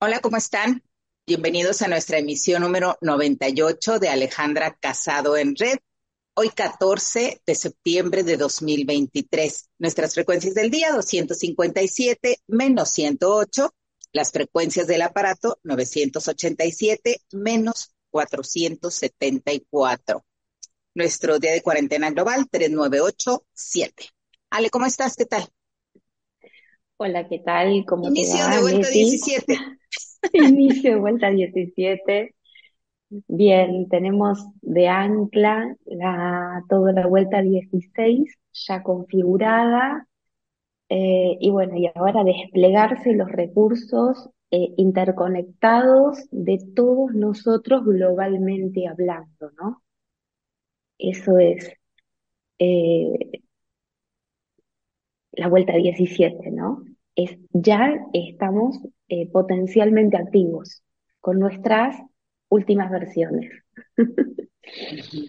Hola, ¿cómo están? Bienvenidos a nuestra emisión número 98 de Alejandra Casado en Red. Hoy 14 de septiembre de 2023. Nuestras frecuencias del día 257 menos 108. Las frecuencias del aparato 987 menos 474. Nuestro día de cuarentena global 3987. Ale, ¿cómo estás? ¿Qué tal? Hola, ¿qué tal? ¿Cómo te Inicio va, de vuelta Leti? 17. Inicio de vuelta 17. Bien, tenemos de ancla la, toda la vuelta 16 ya configurada. eh, y bueno, y ahora desplegarse los recursos eh, interconectados de todos nosotros globalmente hablando, ¿no? Eso es eh, la vuelta 17, ¿no? Es, ya estamos eh, potencialmente activos con nuestras últimas versiones.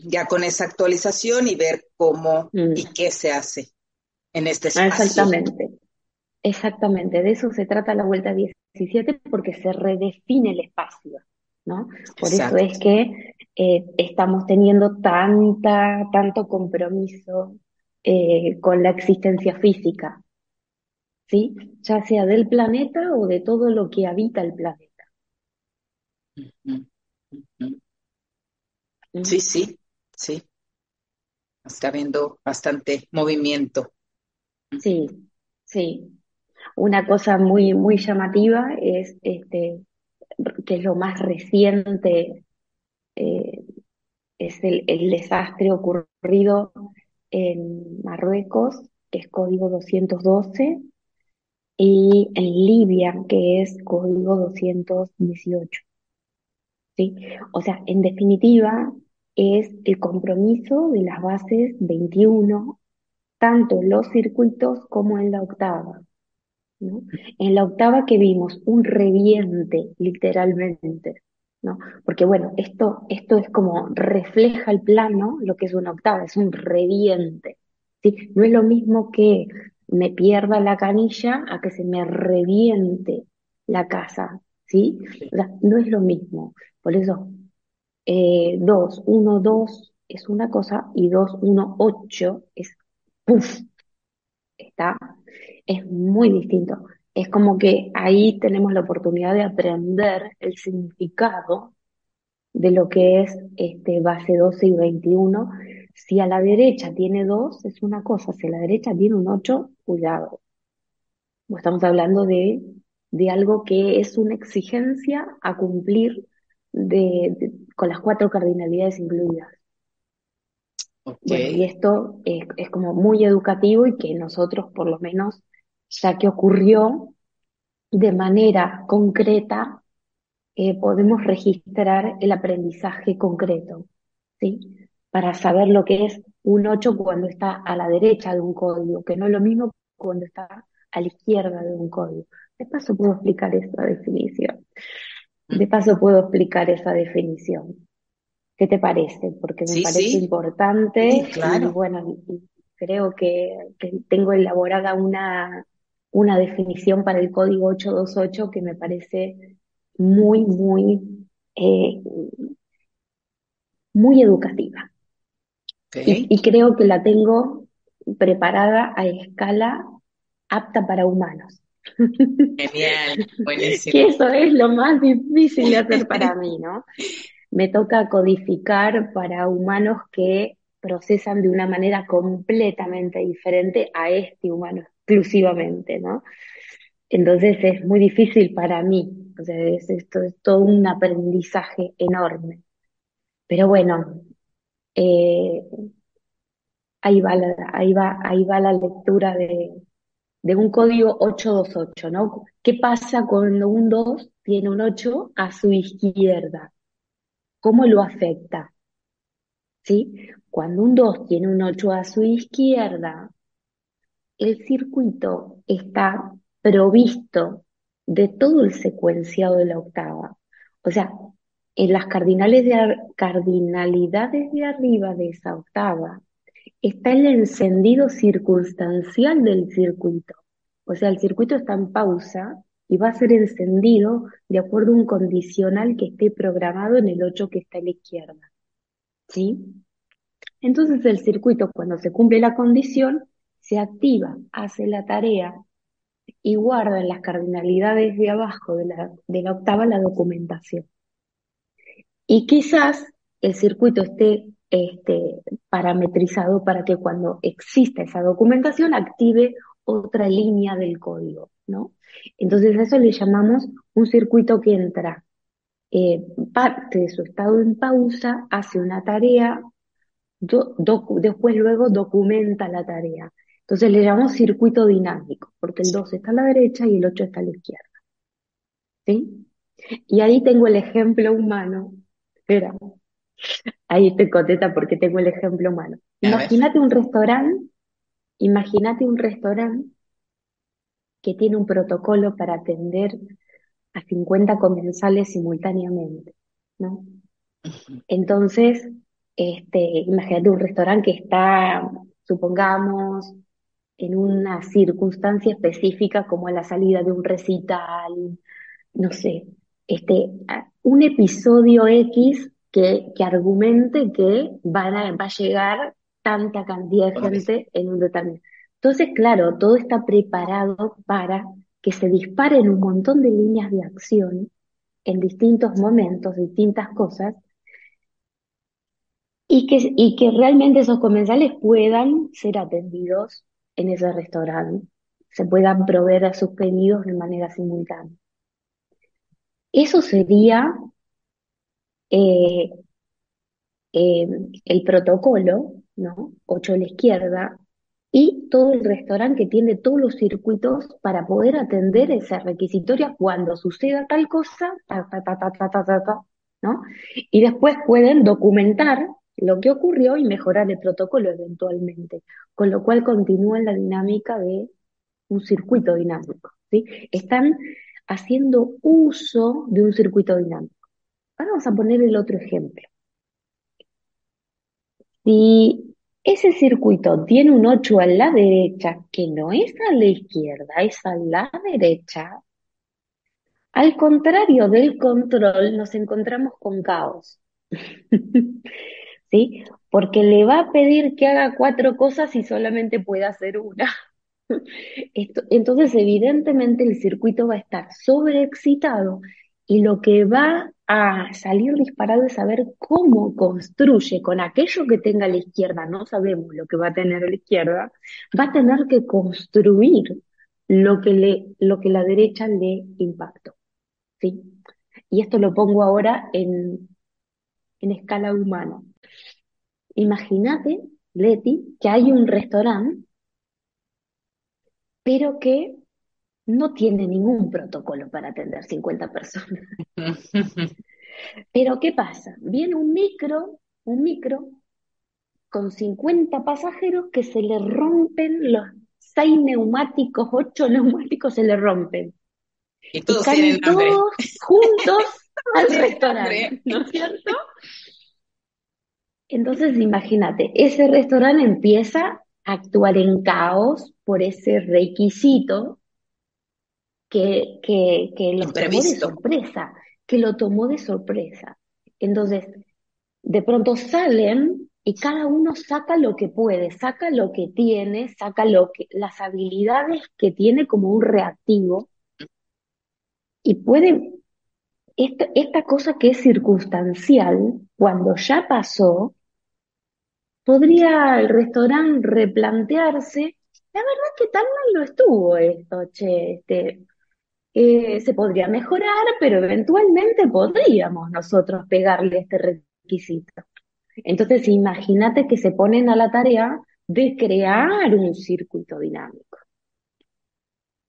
Ya con esa actualización y ver cómo Mm, y qué se hace en este ah, espacio. Exactamente, exactamente. De eso se trata la vuelta 17 porque se redefine el espacio, ¿no? Por eso es que eh, estamos teniendo tanta, tanto compromiso eh, con la existencia física, ¿sí? Ya sea del planeta o de todo lo que habita el planeta. Sí, sí, sí. Está habiendo bastante movimiento. Sí, sí. Una cosa muy, muy llamativa es este, que es lo más reciente, eh, es el, el desastre ocurrido en Marruecos, que es código 212, y en Libia, que es código 218, ¿sí? O sea, en definitiva, es el compromiso de las bases 21, tanto los circuitos como en la octava. En la octava que vimos un reviente, literalmente, ¿no? Porque bueno, esto, esto es como refleja el plano, lo que es una octava, es un reviente, ¿sí? No es lo mismo que me pierda la canilla a que se me reviente la casa, ¿sí? O sea, no es lo mismo. Por eso, eh, 2, 1, 2 es una cosa y 2, 1, 8 es ¡puf! Está, es muy distinto. Es como que ahí tenemos la oportunidad de aprender el significado de lo que es este base 12 y 21. Si a la derecha tiene 2, es una cosa. Si a la derecha tiene un 8, cuidado. Estamos hablando de, de algo que es una exigencia a cumplir de, de- con las cuatro cardinalidades incluidas. Bueno, y esto es, es como muy educativo y que nosotros, por lo menos, ya que ocurrió, de manera concreta, eh, podemos registrar el aprendizaje concreto, ¿sí? Para saber lo que es un 8 cuando está a la derecha de un código, que no es lo mismo cuando está a la izquierda de un código. De paso puedo explicar esa definición. De paso puedo explicar esa definición. ¿Qué te parece? Porque me Sí, parece sí, sí, importante y claro. bueno, creo que, que tengo elaborada una, una definición para el código 828 que me parece muy, muy, eh, muy educativa. Y, creo que la tengo preparada a escala apta para humanos. Genial, Que buenísimo. eso es lo más difícil de hacer para mí, ¿no? Me toca codificar para humanos que procesan de una manera completamente diferente a este humano exclusivamente, ¿no? Entonces es muy difícil para mí, o sea, es, esto es todo un aprendizaje enorme. Pero bueno, eh, ahí va la, ahí va, ahí va la lectura de, de un código 828, ¿no? ¿Qué pasa cuando un 2 tiene un 8 a su izquierda? ¿Cómo lo afecta? ¿sí? Cuando un 2 tiene un 8 a su izquierda, el circuito está provisto de todo el secuenciado de la octava. O sea, en las cardinales de ar- cardinalidades de arriba de esa octava está el encendido circunstancial del circuito. O sea, el circuito está en pausa y va a ser encendido de acuerdo a un condicional que esté programado en el 8 que está a la izquierda. ¿Sí? Entonces el circuito, cuando se cumple la condición, se activa, hace la tarea y guarda en las cardinalidades de abajo de la, de la octava la documentación. Y quizás el circuito esté este, parametrizado para que cuando exista esa documentación active otra línea del código, ¿no? Entonces a eso le llamamos un circuito que entra eh, parte de su estado en pausa, hace una tarea, después luego documenta la tarea. Entonces le llamamos circuito dinámico, porque el 2 está a la derecha y el 8 está a la izquierda. ¿Sí? Y ahí tengo el ejemplo humano. Espera, ahí estoy contenta porque tengo el ejemplo humano. Imagínate un restaurante, imagínate un restaurante que tiene un protocolo para atender a 50 comensales simultáneamente, ¿no? Entonces, este, imagínate un restaurante que está, supongamos, en una circunstancia específica como la salida de un recital, no sé, este, un episodio X que, que argumente que van a, va a llegar tanta cantidad de gente en un determinado. Entonces, claro, todo está preparado para que se disparen un montón de líneas de acción en distintos momentos, distintas cosas, y que, y que realmente esos comensales puedan ser atendidos en ese restaurante, se puedan proveer a sus pedidos de manera simultánea. Eso sería eh, eh, el protocolo, ¿no? Ocho a la izquierda, y todo el restaurante que tiene todos los circuitos para poder atender esa requisitoria cuando suceda tal cosa, ¿no? Y después pueden documentar lo que ocurrió y mejorar el protocolo eventualmente, con lo cual continúa la dinámica de un circuito dinámico, ¿sí? Están haciendo uso de un circuito dinámico. Ahora vamos a poner el otro ejemplo. Si ese circuito tiene un 8 a la derecha, que no es a la izquierda, es a la derecha, al contrario del control, nos encontramos con caos. ¿Sí? Porque le va a pedir que haga cuatro cosas y solamente puede hacer una. Entonces, evidentemente, el circuito va a estar sobreexcitado y lo que va a salir disparado es saber cómo construye con aquello que tenga la izquierda, no sabemos lo que va a tener la izquierda, va a tener que construir lo que, le, lo que la derecha le impactó. ¿sí? Y esto lo pongo ahora en, en escala humana. Imagínate, Leti, que hay un restaurante, pero que no tiene ningún protocolo para atender 50 personas. Pero ¿qué pasa? Viene un micro, un micro con 50 pasajeros que se le rompen los seis neumáticos, ocho neumáticos se le rompen. Y todos, y todos juntos al restaurante, ¿no es cierto? Entonces, imagínate, ese restaurante empieza actuar en caos por ese requisito que, que, que lo tomó de sorpresa, que lo tomó de sorpresa. Entonces, de pronto salen y cada uno saca lo que puede, saca lo que tiene, saca lo que, las habilidades que tiene como un reactivo y puede, esta, esta cosa que es circunstancial, cuando ya pasó, podría el restaurante replantearse, la verdad que tan mal no estuvo esto, che, este, eh, se podría mejorar, pero eventualmente podríamos nosotros pegarle este requisito. Entonces, imagínate que se ponen a la tarea de crear un circuito dinámico,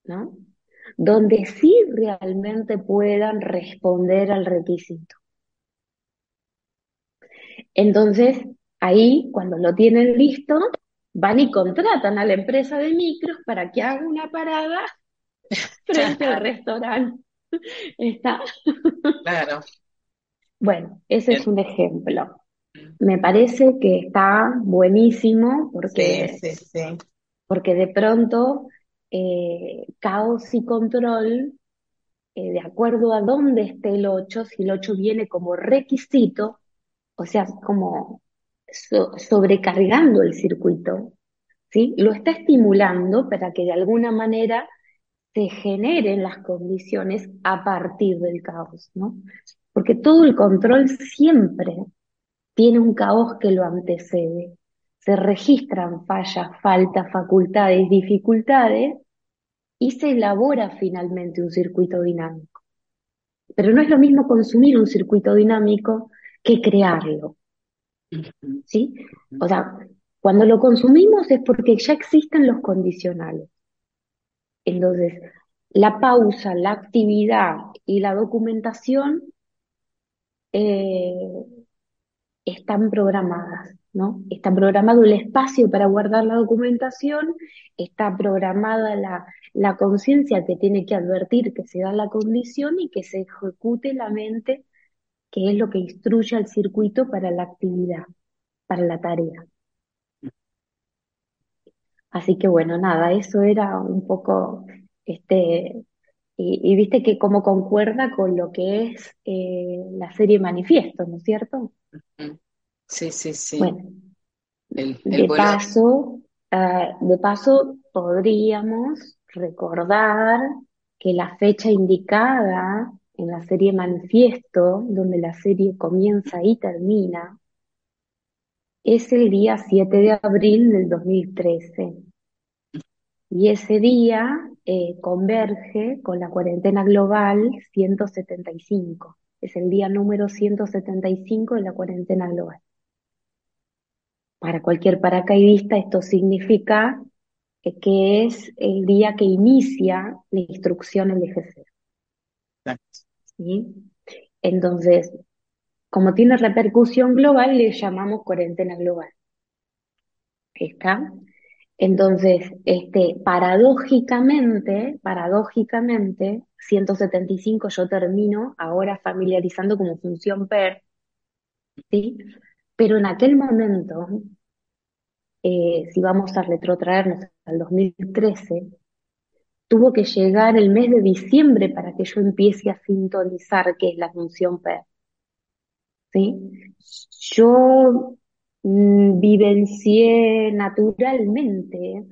¿no? Donde sí realmente puedan responder al requisito. Entonces, ahí, cuando lo tienen listo, van y contratan a la empresa de micros para que haga una parada frente al restaurante. Está. Claro. Bueno, ese es un ejemplo. Me parece que está buenísimo porque, sí, sí, sí. porque de pronto eh, caos y control eh, de acuerdo a dónde esté el 8, si el 8 viene como requisito, o sea, como sobrecargando el circuito, ¿sí? Lo está estimulando para que de alguna manera se generen las condiciones a partir del caos, ¿no? Porque todo el control siempre tiene un caos que lo antecede. Se registran fallas, faltas, facultades, dificultades y se elabora finalmente un circuito dinámico. Pero no es lo mismo consumir un circuito dinámico que crearlo. ¿Sí? O sea, cuando lo consumimos es porque ya existen los condicionales. Entonces, la pausa, la actividad y la documentación eh, están programadas, ¿no? Está programado el espacio para guardar la documentación, está programada la, la conciencia que tiene que advertir que se da la condición y que se ejecute la mente, que es lo que instruye al circuito para la actividad, para la tarea. Así que bueno, nada, eso era un poco, este, y, viste que como concuerda con lo que es eh, la serie Manifiesto, ¿no es cierto? Sí, sí, sí. Bueno, de paso, ah, de paso podríamos recordar que la fecha indicada en la serie Manifiesto, donde la serie comienza y termina, es el día 7 de abril del 2013. Y ese día eh, converge con la cuarentena global 175. Es el día número 175 de la cuarentena global. Para cualquier paracaidista esto significa que es el día que inicia la instrucción el Entonces, como tiene repercusión global, le llamamos cuarentena global. ¿Está? Entonces, este, paradójicamente, paradójicamente, 175 yo termino ahora familiarizando como función PER, ¿sí? Pero en aquel momento, eh, si vamos a retrotraernos al 2013, tuvo que llegar el mes de diciembre para que yo empiece a sintonizar qué es la función PER. ¿sí? Yo mm, vivencié naturalmente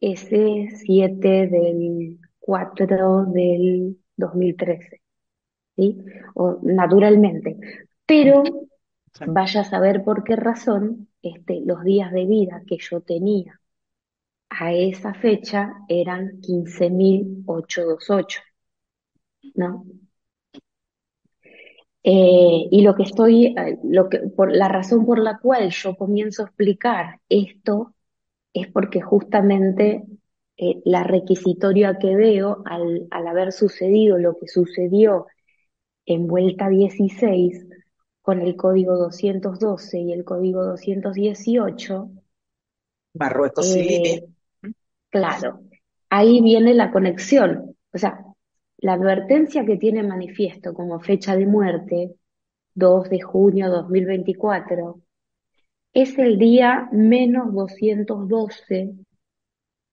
ese 7 del 4 del 2013, ¿sí? O naturalmente. Pero vaya a saber por qué razón este, los días de vida que yo tenía a esa fecha eran 15.828, ¿no? Eh, y lo que estoy, eh, lo que, por la razón por la cual yo comienzo a explicar esto es porque justamente eh, la requisitoria que veo al, al, haber sucedido lo que sucedió en vuelta 16 con el código 212 y el código 218. Marruecos y Libia. Claro, ahí viene la conexión. O sea, la advertencia que tiene manifiesto como fecha de muerte, 2 de junio de 2024, es el día menos 212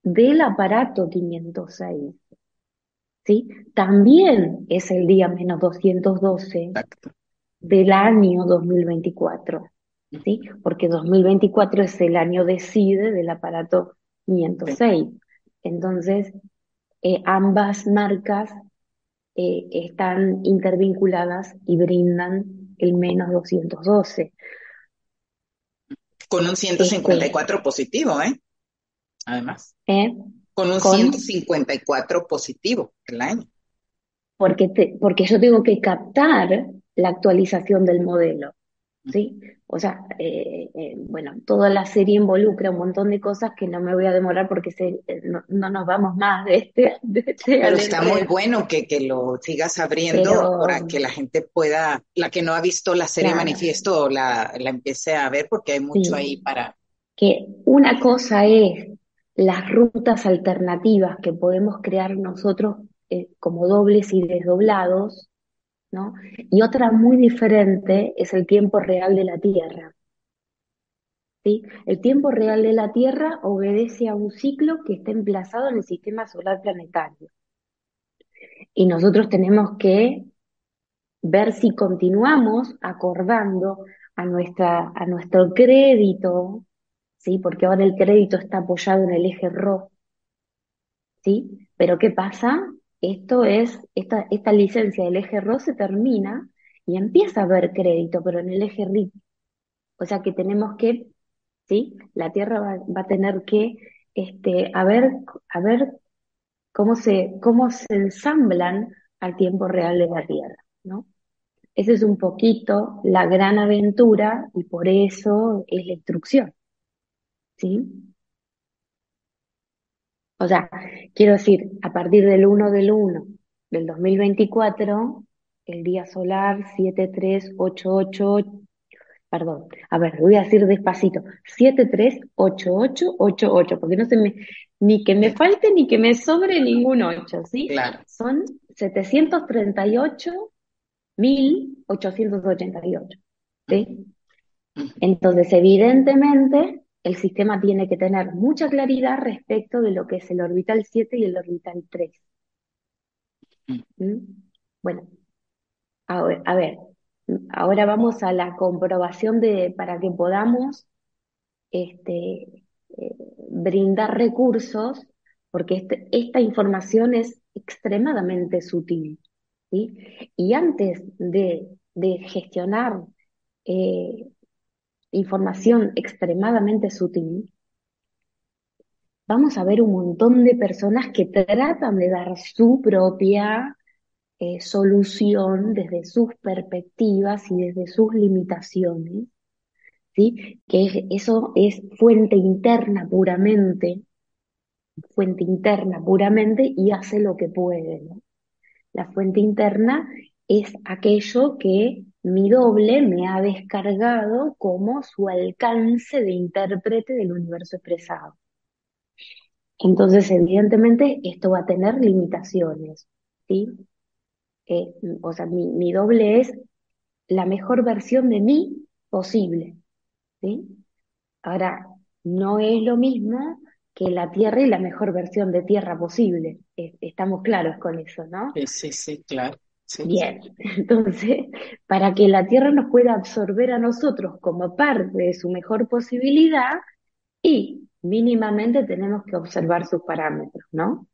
del aparato 506. ¿Sí? También es el día menos 212 del año 2024. ¿sí? Porque 2024 es el año de CIDE del aparato 506. Entonces, eh, ambas marcas eh, están intervinculadas y brindan el menos 212. Con un 154 positivo, ¿eh? Además. ¿Eh? Con un 154 positivo el año. Porque, porque yo tengo que captar la actualización del modelo. ¿Sí? O sea, eh, eh, bueno, toda la serie involucra un montón de cosas que no me voy a demorar porque se, eh, no, nos vamos más de este. este Pero está muy bueno que, que lo sigas abriendo para que la gente pueda, la que no ha visto la serie Manifiesto, la, la empiece a ver porque hay mucho ahí para. Que una cosa es las rutas alternativas que podemos crear nosotros como dobles y desdoblados, Y otra muy diferente es el tiempo real de la Tierra. ¿Sí? El tiempo real de la Tierra obedece a un ciclo que está emplazado en el sistema solar planetario. Y nosotros tenemos que ver si continuamos acordando a, nuestra, a nuestro crédito, ¿sí? Porque ahora el crédito está apoyado en el eje RO, ¿sí? Pero ¿qué pasa? Esto es, esta, esta licencia del eje RO se termina y empieza a haber crédito, pero en el eje RIP. O sea que tenemos que, ¿sí? La Tierra va, va a tener que, este, a ver, a ver cómo se, cómo se ensamblan al tiempo real de la Tierra, ¿no? Esa es un poquito la gran aventura y por eso es la instrucción. ¿Sí? O sea, quiero decir, a partir del 1 del 1 del 2024, el día solar 73888, perdón, a ver, voy a decir despacito, 738888, porque no se me, ni que me falte ni que me sobre ningún 8, ¿sí? Claro. Son 738 1888. ¿sí? Entonces, evidentemente, el sistema tiene que tener mucha claridad respecto de lo que es el orbital 7 y el orbital 3. ¿Mm? Bueno, a ver, ahora vamos a la comprobación de, para que podamos este, eh, brindar recursos, porque este, esta información es extremadamente sutil. Y antes de, gestionar eh, información extremadamente sutil, vamos a ver un montón de personas que tratan de dar su propia eh, solución desde sus perspectivas y desde sus limitaciones, ¿sí? Que eso es fuente interna puramente, fuente interna puramente y hace lo que puede, ¿no? La fuente interna es aquello que mi doble me ha descargado como su alcance de intérprete del universo expresado. Entonces, evidentemente, esto va a tener limitaciones, ¿sí? Eh, o sea, mi, doble es la mejor versión de mí posible, ¿sí? Ahora, no es lo mismo que la Tierra y la mejor versión de Tierra posible. Estamos claros con eso, ¿no? Sí, sí, sí, claro. Bien, entonces, para que la Tierra nos pueda absorber a nosotros como parte de su mejor posibilidad, y mínimamente tenemos que observar sus parámetros, ¿no?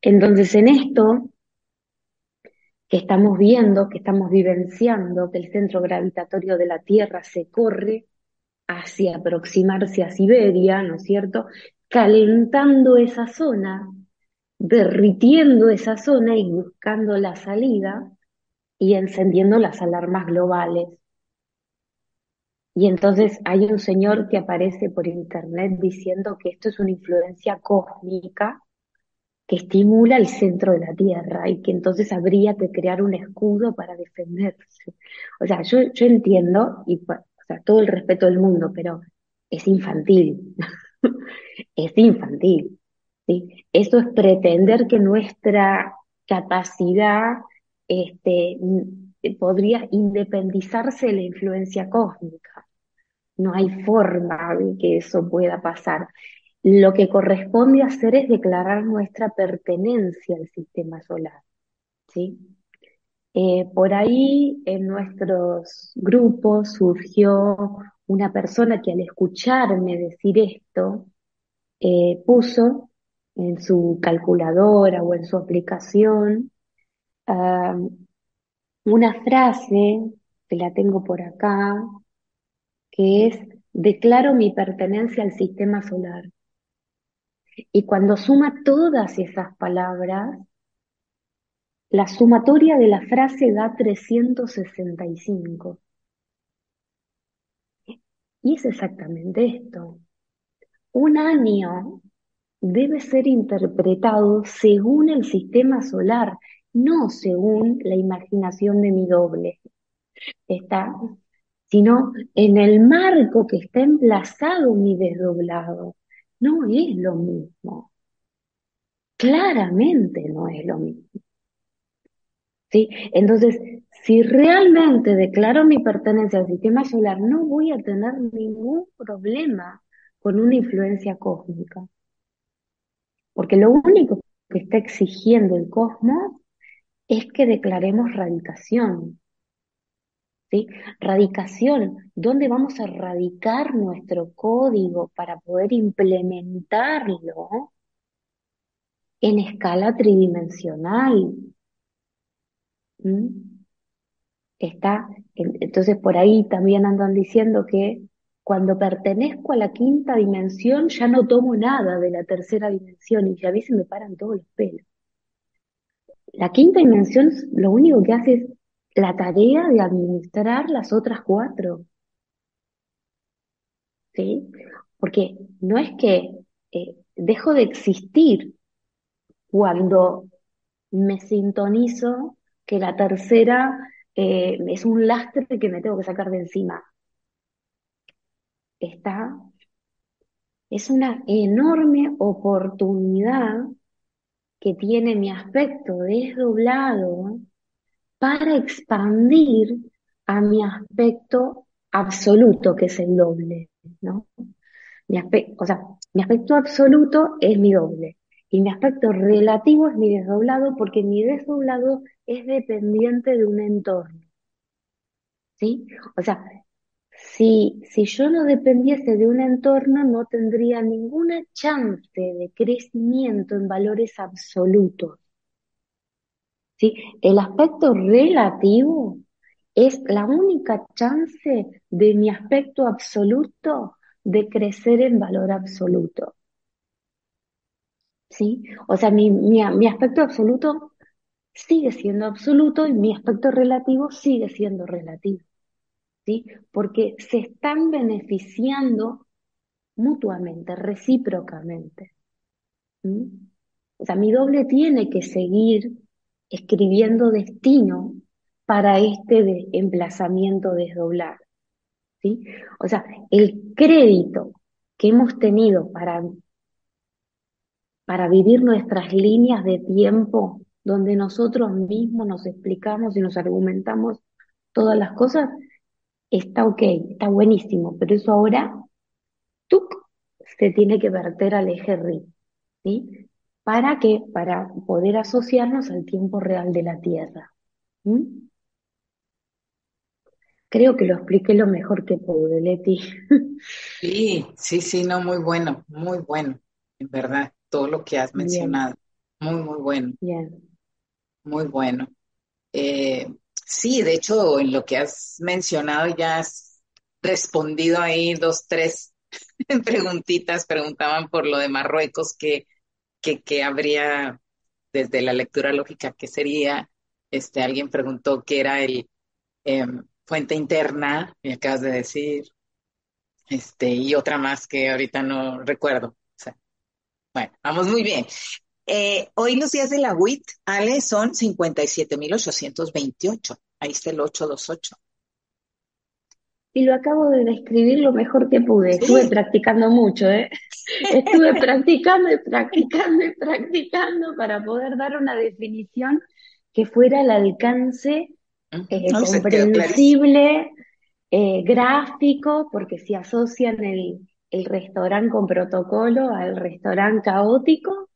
Entonces, en esto que estamos viendo, que estamos vivenciando, que el centro gravitatorio de la Tierra se corre hacia aproximarse a Siberia, ¿no es cierto? Calentando esa zona, derritiendo esa zona y buscando la salida y encendiendo las alarmas globales. Y entonces hay un señor que aparece por internet diciendo que esto es una influencia cósmica que estimula el centro de la Tierra y que entonces habría que crear un escudo para defenderse. O sea, yo, yo entiendo, y sea, todo el respeto del mundo, pero es infantil, es infantil. ¿Sí? Esto es pretender que nuestra capacidad este, podría independizarse de la influencia cósmica. No hay forma de que eso pueda pasar. Lo que corresponde hacer es declarar nuestra pertenencia al sistema solar. ¿sí? Eh, por ahí en nuestros grupos surgió una persona que al escucharme decir esto, eh, puso en su calculadora o en su aplicación una frase, que la tengo por acá, que es, declaro mi pertenencia al sistema solar. Y cuando suma todas esas palabras, la sumatoria de la frase da 365. Y es exactamente esto. Un año debe ser interpretado según el sistema solar, no según la imaginación de mi doble. Está, sino en el marco que está emplazado mi desdoblado. No es lo mismo. Claramente no es lo mismo. ¿sí? Entonces, si realmente declaro mi pertenencia al sistema solar, no voy a tener ningún problema con una influencia cósmica. Porque lo único que está exigiendo el cosmos es que declaremos radicación. ¿Sí? Radicación, ¿dónde vamos a radicar nuestro código para poder implementarlo en escala tridimensional? ¿Mm? Está, entonces por ahí también andan diciendo que cuando pertenezco a la quinta dimensión ya no tomo nada de la tercera dimensión y a mí se me paran todos los pelos. La quinta dimensión lo único que hace es la tarea de administrar las otras cuatro. ¿Sí? Porque no es que eh, dejo de existir cuando me sintonizo que la tercera eh, es un lastre que me tengo que sacar de encima. Está, es una enorme oportunidad que tiene mi aspecto desdoblado para expandir a mi aspecto absoluto, que es el doble, ¿no? Mi aspecto, o sea, mi aspecto absoluto es mi doble y mi aspecto relativo es mi desdoblado porque mi desdoblado es dependiente de un entorno. ¿Sí? O sea, si, si yo no dependiese de un entorno, no tendría ninguna chance de crecimiento en valores absolutos. ¿Sí? El aspecto relativo es la única chance de mi aspecto absoluto de crecer en valor absoluto. ¿Sí? O sea, mi, mi, mi aspecto absoluto sigue siendo absoluto y mi aspecto relativo sigue siendo relativo. Porque se están beneficiando mutuamente, recíprocamente. O sea, mi doble tiene que seguir escribiendo destino para este emplazamiento desdoblado. ¿sí? O sea, el crédito que hemos tenido para, para vivir nuestras líneas de tiempo donde nosotros mismos nos explicamos y nos argumentamos todas las cosas, está ok, está buenísimo, pero eso ahora, ¡tuc! se tiene que verter al eje RI, ¿sí? ¿Para qué? Para poder asociarnos al tiempo real de la Tierra. Creo que lo expliqué lo mejor que pude, Leti. Sí, sí, sí, no, muy bueno, muy bueno, en verdad, todo lo que has mencionado. Muy, muy bueno. Bien. Muy bueno. Eh, sí, de hecho, en lo que has mencionado ya has respondido ahí dos, tres preguntitas. Preguntaban por lo de Marruecos, que, que, habría desde la lectura lógica, que sería, este, alguien preguntó qué era el em, fuente interna, me acabas de decir, este, y otra más que ahorita no recuerdo. bueno, vamos muy bien. Eh, hoy los días de la WIT, Ale, son 57.828. Ahí está el 828. Y lo acabo de describir lo mejor que pude. Estuve practicando mucho, ¿eh? Estuve practicando y practicando y practicando para poder dar una definición que fuera al alcance eh, comprensible, eh, gráfico, porque si asocian el, el restaurante con protocolo al restaurante caótico,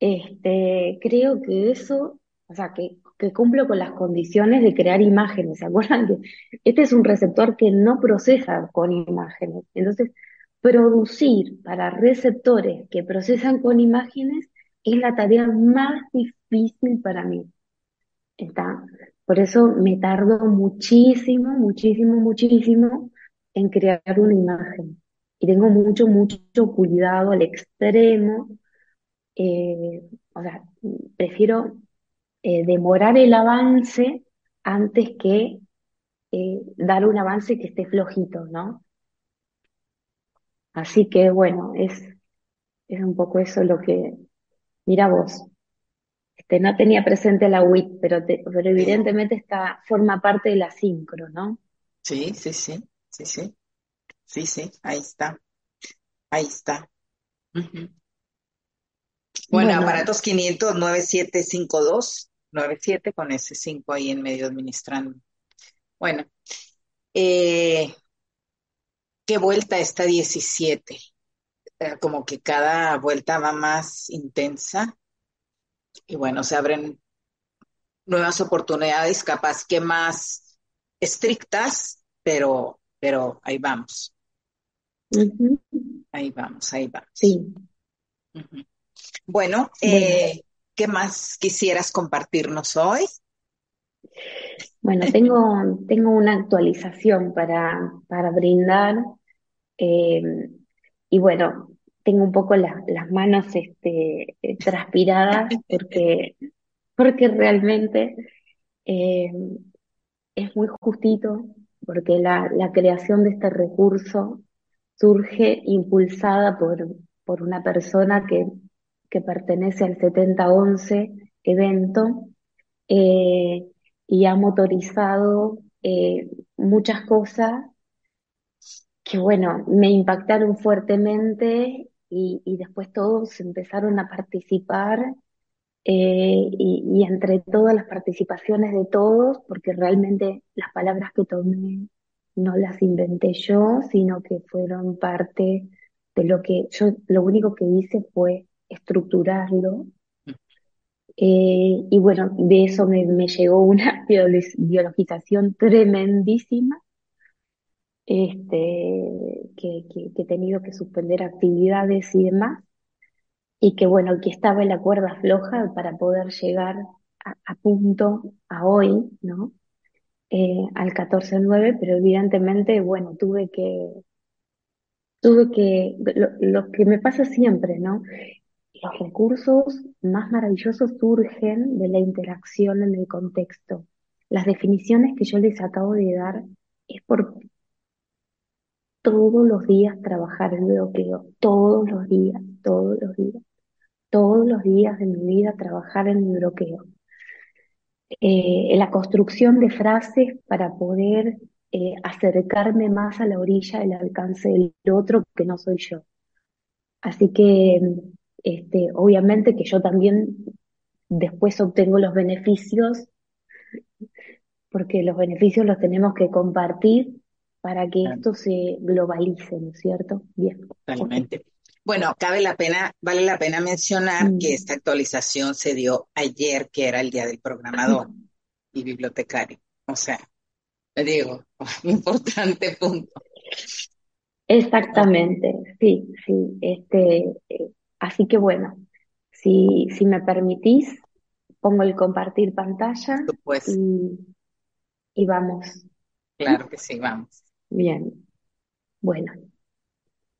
este, creo que eso, o sea, que, que cumplo con las condiciones de crear imágenes. ¿Se acuerdan que este es un receptor que no procesa con imágenes? Entonces, producir para receptores que procesan con imágenes es la tarea más difícil para mí. ¿Está? Por eso me tardo muchísimo, muchísimo, muchísimo en crear una imagen. Y tengo mucho, mucho cuidado al extremo eh, o sea, prefiero eh, demorar el avance antes que eh, dar un avance que esté flojito, ¿no? Así que bueno, es, es un poco eso lo que, mira vos, este, no tenía presente la WIT, pero, pero evidentemente esta forma parte de la sincro, ¿no? Sí, sí, sí, sí, sí, sí, sí, ahí está, ahí está. Bueno, aparatos 500 9752 97 con ese 5 ahí en medio administrando. Bueno, eh, ¿qué vuelta está 17? Eh, como que cada vuelta va más intensa. y bueno, se abren nuevas oportunidades, capaz que más estrictas, pero, pero ahí vamos. Ahí vamos, ahí vamos. Sí. Bueno, eh, ¿qué más quisieras compartirnos hoy? Bueno, tengo, tengo una actualización para, para brindar. Eh, y bueno, tengo un poco las manos este, transpiradas porque, porque realmente eh, es muy justito, porque la, la creación de este recurso surge impulsada por, por una persona que, que pertenece al 7011 evento eh, y ha motorizado eh, muchas cosas que, bueno, me impactaron fuertemente y, y después todos empezaron a participar eh, y, y, entre todas las participaciones de todos, porque realmente las palabras que tomé no las inventé yo, sino que fueron parte de lo que yo, lo único que hice fue estructurarlo. Eh, y bueno, de eso me, llegó una biologización tremendísima, este, que, he tenido que suspender actividades y demás, y que bueno, que estaba en la cuerda floja para poder llegar a, a punto a hoy, ¿no? eh, al 14-9, pero evidentemente, bueno, tuve que, tuve que, lo, lo, que me pasa siempre, ¿no? Los recursos más maravillosos surgen de la interacción en el contexto. Las definiciones que yo les acabo de dar es por todos los días trabajar en bloqueo, todos los días, todos los días, todos los días de mi vida trabajar en mi bloqueo eh, la construcción de frases para poder eh, acercarme más a la orilla del alcance del otro que no soy yo. Así que, este, obviamente que yo también después obtengo los beneficios, porque los beneficios los tenemos que compartir para que esto se globalice, ¿no es cierto? Bien. Totalmente. Bueno, cabe la pena, vale la pena mencionar que esta actualización se dio ayer, que era el día del programador y bibliotecario. O sea, le digo, importante punto. Exactamente, sí, sí. Este, eh, así que bueno, si, si me permitís, pongo el compartir pantalla y, y vamos. Claro que sí, vamos. Bien. Bueno,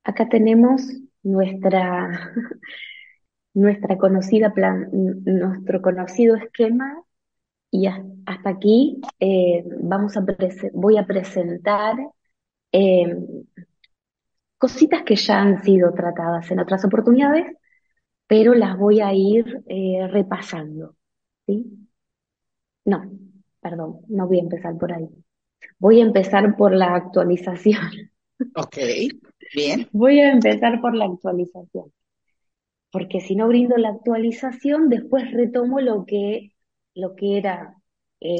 acá tenemos nuestra, nuestra conocida plan, nuestro conocido esquema y hasta aquí eh, vamos a voy a presentar eh, cositas que ya han sido tratadas en otras oportunidades, pero las voy a ir eh, repasando. ¿sí? No, perdón, no voy a empezar por ahí. Voy a empezar por la actualización. Ok. Bien. Voy a empezar por la actualización, porque si no brindo la actualización, después retomo lo que, lo que era eh,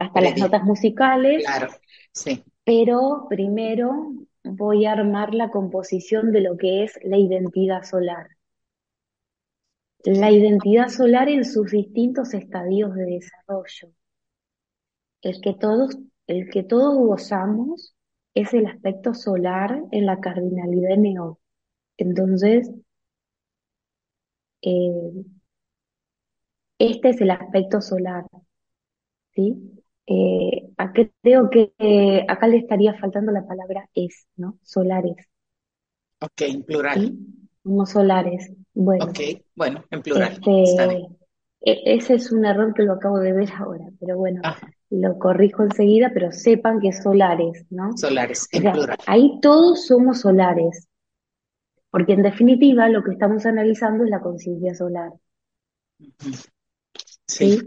hasta, las notas musicales. Claro, sí. Pero primero voy a armar la composición de lo que es la identidad solar. La identidad solar en sus distintos estadios de desarrollo. El que todos, el que todos gozamos es el aspecto solar en la cardinalidad de Neo. Entonces, eh, este es el aspecto solar, ¿sí? Eh, creo que eh, acá le estaría faltando la palabra es, ¿no? Solares. Ok, en plural. Como solares. Bueno. Ok, bueno, en plural. Este, e, ese es un error que lo acabo de ver ahora, pero bueno, lo corrijo enseguida, pero sepan que es solares, ¿no? Solares, en plural. Ahí todos somos solares, porque en definitiva lo que estamos analizando es la conciencia solar. Sí.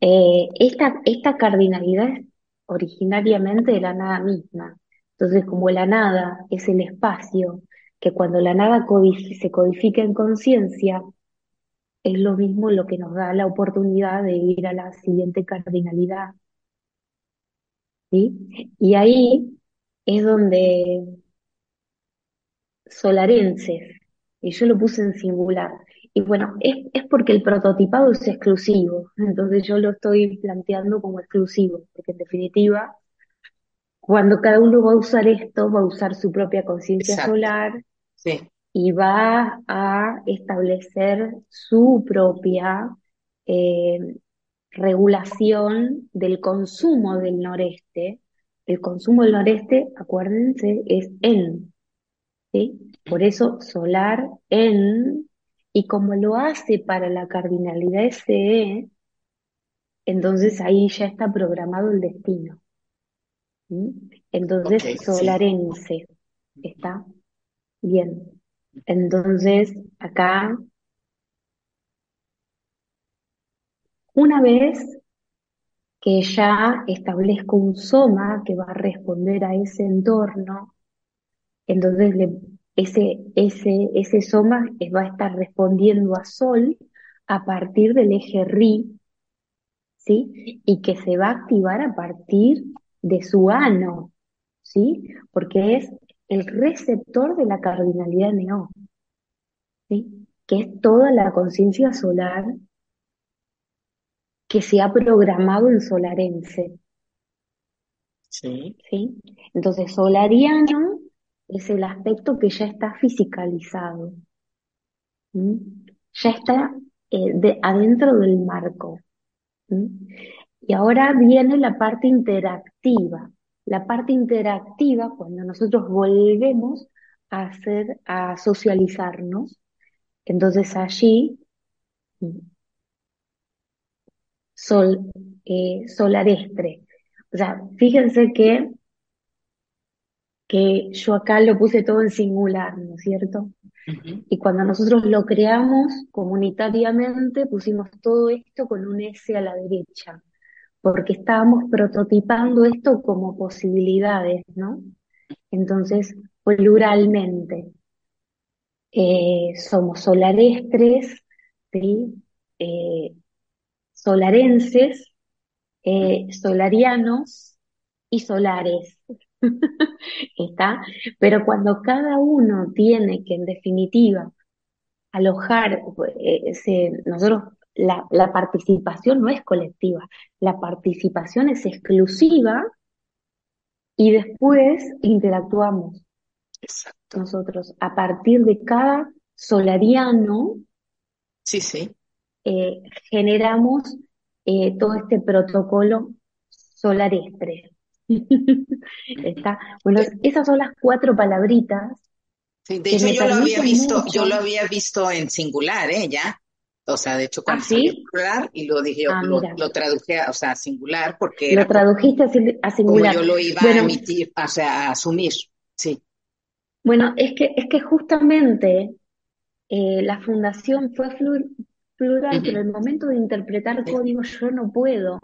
Eh, esta, esta cardinalidad es originariamente de la nada misma. Entonces, como la nada es el espacio, que cuando la nada se codifica en conciencia, es lo mismo lo que nos da la oportunidad de ir a la siguiente cardinalidad. ¿Sí? Y ahí es donde solarenses, y yo lo puse en singular, Y bueno, es, es porque el prototipado es exclusivo, entonces yo lo estoy planteando como exclusivo, porque en definitiva, cuando cada uno va a usar esto, va a usar su propia conciencia solar Sí, y va a establecer su propia eh, regulación del consumo del noreste. El consumo del noreste, acuérdense, es en, ¿sí? Por eso solar en, y como lo hace para la cardinalidad SE, entonces ahí ya está programado el destino. Entonces, sí. solarense, ¿está? Bien. Entonces, acá, una vez que ya establezco un soma que va a responder a ese entorno, entonces le- ese, ese, ese soma va a estar respondiendo a Sol a partir del eje Ri, ¿sí? Y que se va a activar a partir de su ano, ¿sí? Porque es el receptor de la cardinalidad neo, ¿sí? Que es toda la conciencia solar que se ha programado en solarense, Sí, ¿sí? Entonces, solariano es el aspecto que ya está fisicalizado. Ya está eh, de, adentro del marco. Y ahora viene la parte interactiva. La parte interactiva, cuando nosotros volvemos a hacer, a socializarnos, entonces allí, sol, eh, solarestre. O sea, fíjense que, que yo acá lo puse todo en singular, ¿no es cierto? Y cuando nosotros lo creamos comunitariamente, pusimos todo esto con un S a la derecha, porque estábamos prototipando esto como posibilidades, ¿no? Entonces, pluralmente, eh, somos solarestres, ¿sí? Eh, solarenses, eh, solarianos y solares. ¿Está? Pero cuando cada uno tiene que, en definitiva, alojar, eh, se- nosotros, la, la participación no es colectiva, la participación es exclusiva y después interactuamos nosotros a partir de cada solariano Sí, sí. eh, generamos eh, todo este protocolo solarestre. ¿Está? Bueno, esas son las cuatro palabritas Sí, de hecho yo lo había visto, yo lo había visto en singular, ¿eh? Ya. O sea, de hecho ¿Ah, cuando sí? singular y lo dije, Ah, lo, lo traduje, a- o sea, a singular porque lo como, tradujiste a sin- a como singular. yo lo iba a emitir, o sea, a asumir. Sí. bueno, es que, es que justamente eh, la fundación fue plural, pero el momento de interpretar sí. código yo no puedo,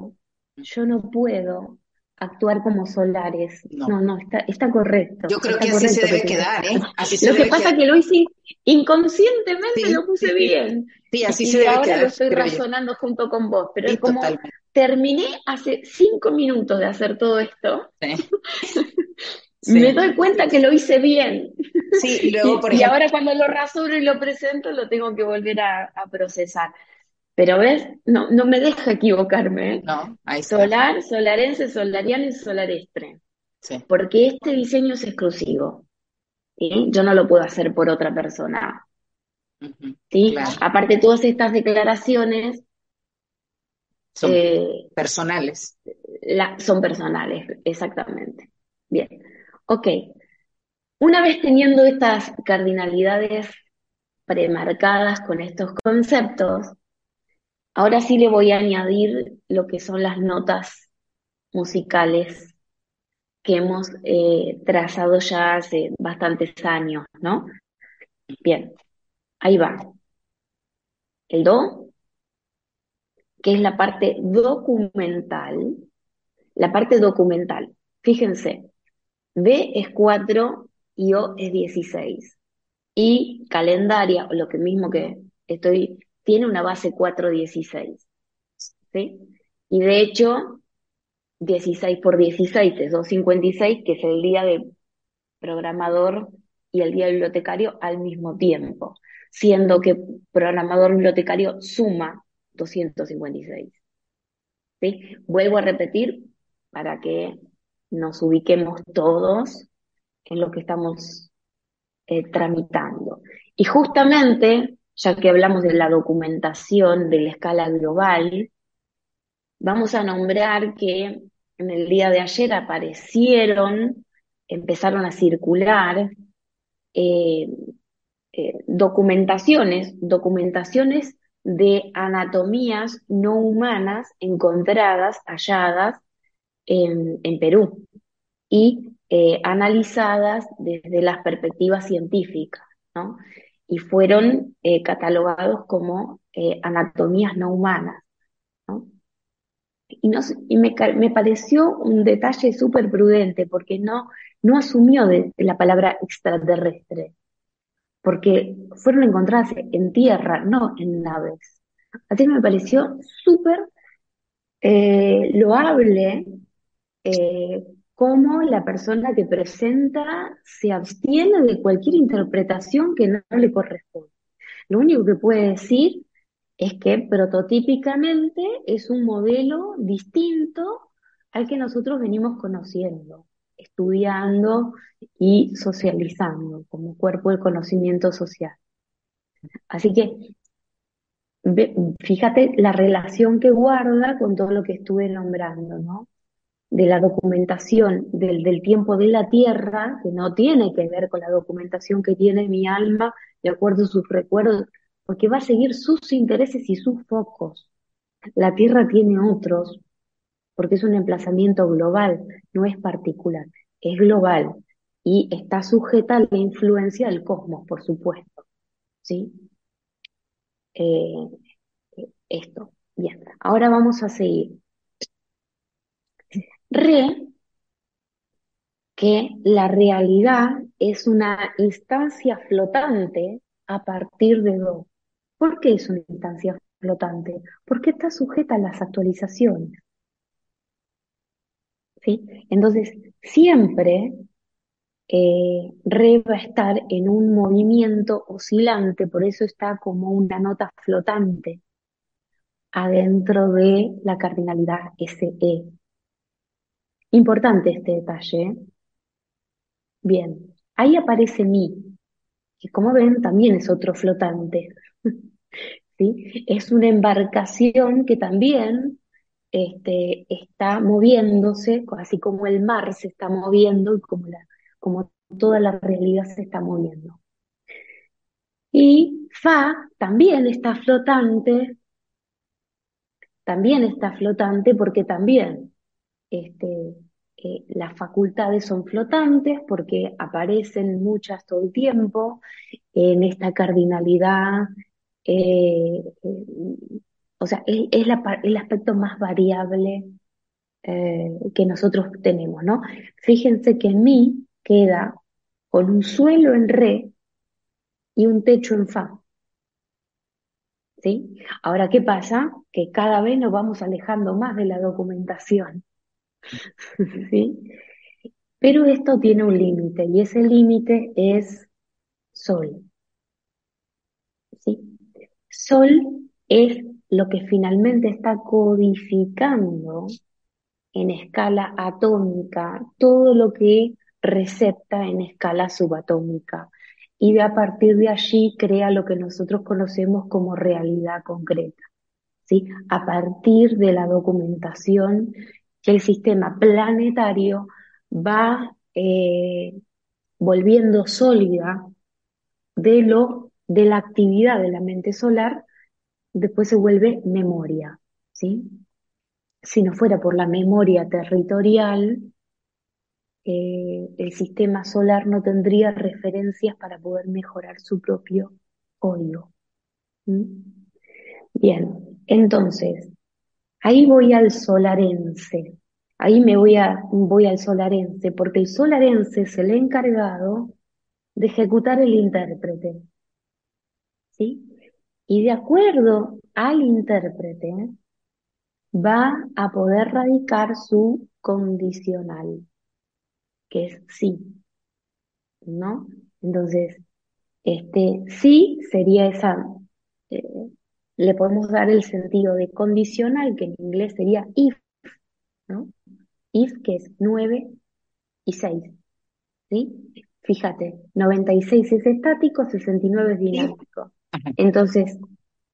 yo no puedo actuar como solares. No. No, no, está, está correcto, Yo creo está que así se debe que quedar, ¿eh? Así se Lo que pasa quedar. que lo hice inconscientemente, Sí, lo puse sí. bien. Sí, así Y se debe ahora lo quedar, estoy creo yo. razonando junto con vos, pero Sí, como terminé hace cinco minutos de hacer todo esto, me doy cuenta que lo hice bien. Sí, y luego, Y, por y ejemplo, ahora cuando lo razono y lo presento, lo tengo que volver a, a procesar. Pero ves, no, no me deja equivocarme, ¿eh? no, ahí está. Solar, solarense, solariano y solarestre. Sí. Porque este diseño es exclusivo. ¿sí? Yo no lo puedo hacer por otra persona. ¿sí? Claro. Aparte, todas estas declaraciones Son eh, personales. la- son personales, exactamente. Bien, ok. Una vez teniendo estas cardinalidades premarcadas con estos conceptos, ahora sí le voy a añadir lo que son las notas musicales que hemos eh, trazado ya hace bastantes años, ¿no? Bien, ahí va. El do, que es la parte documental, la parte documental. Fíjense, D es 4 y O es 16. Y calendaria, lo que mismo que estoy, tiene una base 416. ¿Sí? Y de hecho, 16 por 16 es 256, que es el día de programador y el día bibliotecario al mismo tiempo. siendo que programador bibliotecario suma 256. ¿Sí? Vuelvo a repetir para que nos ubiquemos todos en lo que estamos eh, tramitando. Y justamente, ya que hablamos de la documentación de la escala global, vamos a nombrar que en el día de ayer aparecieron, empezaron a circular eh, eh, documentaciones, documentaciones de anatomías no humanas encontradas, halladas en, Perú y eh, analizadas desde las perspectivas científicas, ¿no? Y fueron catalogados como anatomías no humanas. Y, me, me, pareció un detalle súper prudente porque no, no asumió la palabra extraterrestre, porque fueron encontradas en tierra, no en naves. Así me pareció súper eh, loable eh, cómo la persona que presenta se abstiene de cualquier interpretación que no le corresponde. Lo único que puede decir es que prototípicamente es un modelo distinto al que nosotros venimos conociendo, estudiando y socializando como cuerpo de conocimiento social. Así que fíjate la relación que guarda con todo lo que estuve nombrando, ¿no? De la documentación del, del tiempo de la Tierra, que no tiene que ver con la documentación que tiene mi alma de acuerdo a sus recuerdos, porque va a seguir sus intereses y sus focos. La Tierra tiene otros, porque es un emplazamiento global, no es particular, es global y está sujeta a la influencia del cosmos, por supuesto. ¿Sí? Eh, esto. Bien, ahora vamos a seguir. Re, que la realidad es una instancia flotante a partir de Do. ¿Por qué es una instancia flotante? Porque está sujeta a las actualizaciones. ¿Sí? Entonces, siempre eh, re va a estar en un movimiento oscilante, por eso está como una nota flotante adentro de la cardinalidad SE. Importante este detalle. Bien, ahí aparece mi, que como ven también es otro flotante. ¿sí? Es una embarcación que también este, está moviéndose, así como el mar se está moviendo y como, la, como toda la realidad se está moviendo. Y Fa también está flotante, también está flotante porque también este, eh, las facultades son flotantes porque aparecen muchas todo el tiempo en esta cardinalidad eh, eh, o sea, es, el aspecto más variable que nosotros tenemos, ¿no? Fíjense que mí queda con un suelo en re y un techo en fa. ¿Sí? Ahora, ¿qué pasa? Que cada vez nos vamos alejando más de la documentación. ¿Sí? Pero esto tiene un límite y ese límite es sol. ¿Sí? Sol es lo que finalmente está codificando en escala atómica todo lo que recepta en escala subatómica y de a partir de allí crea lo que nosotros conocemos como realidad concreta. ¿sí? A partir de la documentación el sistema planetario va eh, volviendo sólida de lo de la actividad de la mente solar, después se vuelve memoria, ¿sí? Si no fuera por la memoria territorial, eh, el sistema solar no tendría referencias para poder mejorar su propio código. Bien, entonces, ahí voy al solarense. Ahí me voy, a, voy al solarense, porque el solarense se le ha encargado de ejecutar el intérprete. ¿sí? Y de acuerdo al intérprete, va a poder radicar su condicional, que es sí, ¿no? Entonces, Este, sí sería esa, eh, le podemos dar el sentido de condicional, que en inglés sería if, ¿no? If, que es 9 y 6, ¿sí? Fíjate, 96 es estático, 69 es dinámico. Entonces,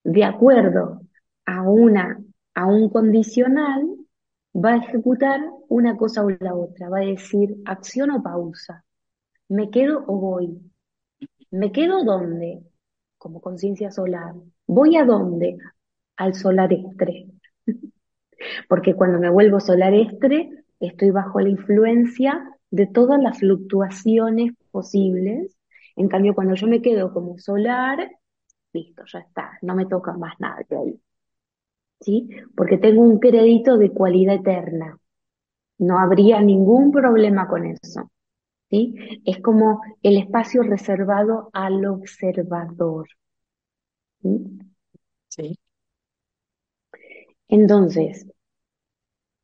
de acuerdo a una, a un condicional, va a ejecutar una cosa o la otra, va a decir acción o pausa, me quedo o voy, me quedo dónde, como conciencia solar, voy a dónde, al solar estre, porque cuando me vuelvo solar estre, estoy bajo la influencia de todas las fluctuaciones posibles, en cambio cuando yo me quedo como solar, listo, ya está, no me toca más nada de ahí. ¿sí? Porque tengo un crédito de cualidad eterna. No habría ningún problema con eso. ¿sí? Es como el espacio reservado al observador. ¿Sí? Entonces,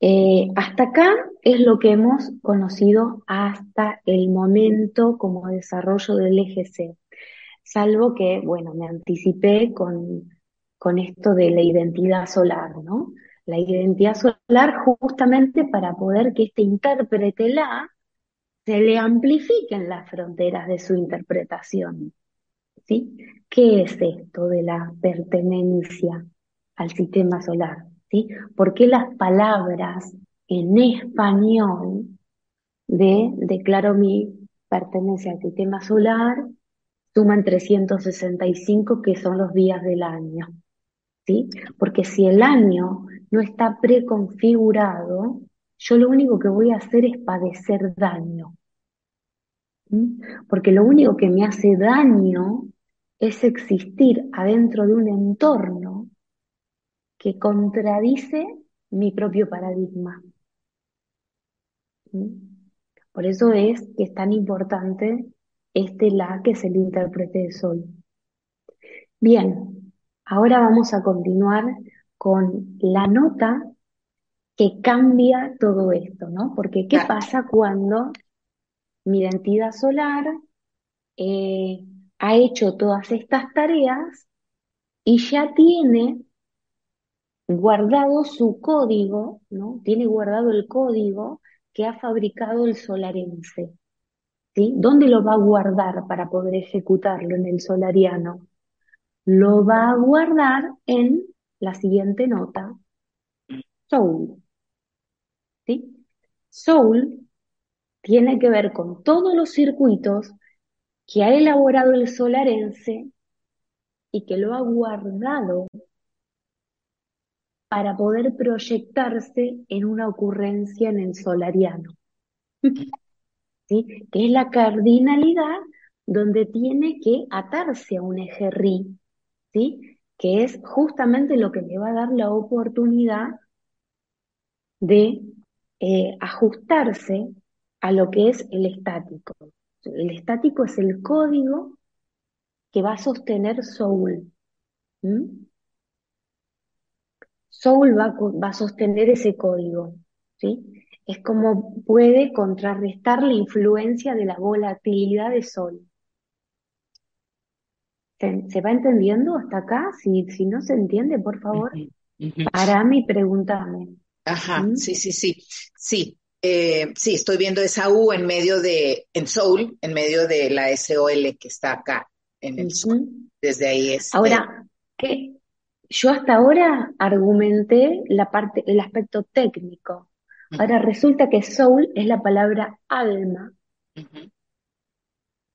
eh, hasta acá es lo que hemos conocido hasta el momento como desarrollo del eje C. Salvo que, bueno, me anticipé con con esto de la identidad solar, ¿no? La identidad solar justamente para poder que este intérprete la se le amplifiquen las fronteras de su interpretación. ¿Sí? ¿Qué es esto de la pertenencia al sistema solar? ¿Sí? ¿Por qué las palabras en español de declaro mi pertenencia al sistema solar suman 365 que son los días del año? Porque si el año no está preconfigurado, yo lo único que voy a hacer es padecer daño. Porque lo único que me hace daño es existir adentro de un entorno que contradice mi propio paradigma. Por eso es que es tan importante este la que es el intérprete de sol. Bien, Ahora vamos a continuar con la nota que cambia todo esto, ¿no? Porque ¿qué pasa cuando mi identidad solar eh, ha hecho todas estas tareas y ya tiene guardado su código, ¿no? Tiene guardado el código que ha fabricado el solarense. ¿Sí? ¿Dónde lo va a guardar para poder ejecutarlo en el solariano? lo va a guardar en la siguiente nota, soul. ¿Sí? Soul tiene que ver con todos los circuitos que ha elaborado el solarense y que lo ha guardado para poder proyectarse en una ocurrencia en el solariano. ¿Sí? Que es la cardinalidad donde tiene que atarse a un eje ¿sí? Que es justamente lo que le va a dar la oportunidad de eh, ajustarse a lo que es el estático. El estático es el código que va a sostener Soul. Soul va, va, a sostener ese código, ¿sí? Es como puede contrarrestar la influencia de la volatilidad de Sol. ¿Se, va entendiendo hasta acá? Si, si no se entiende, por favor, para mí pregúntame. Ajá, ¿Mm? sí, sí, sí. Sí, eh, sí, estoy viendo esa U en medio de, en Soul, en medio de la SOL que está acá en el Sol. Desde ahí es. Ahora, ¿qué? yo hasta ahora argumenté la parte, el aspecto técnico. Ahora resulta que soul es la palabra alma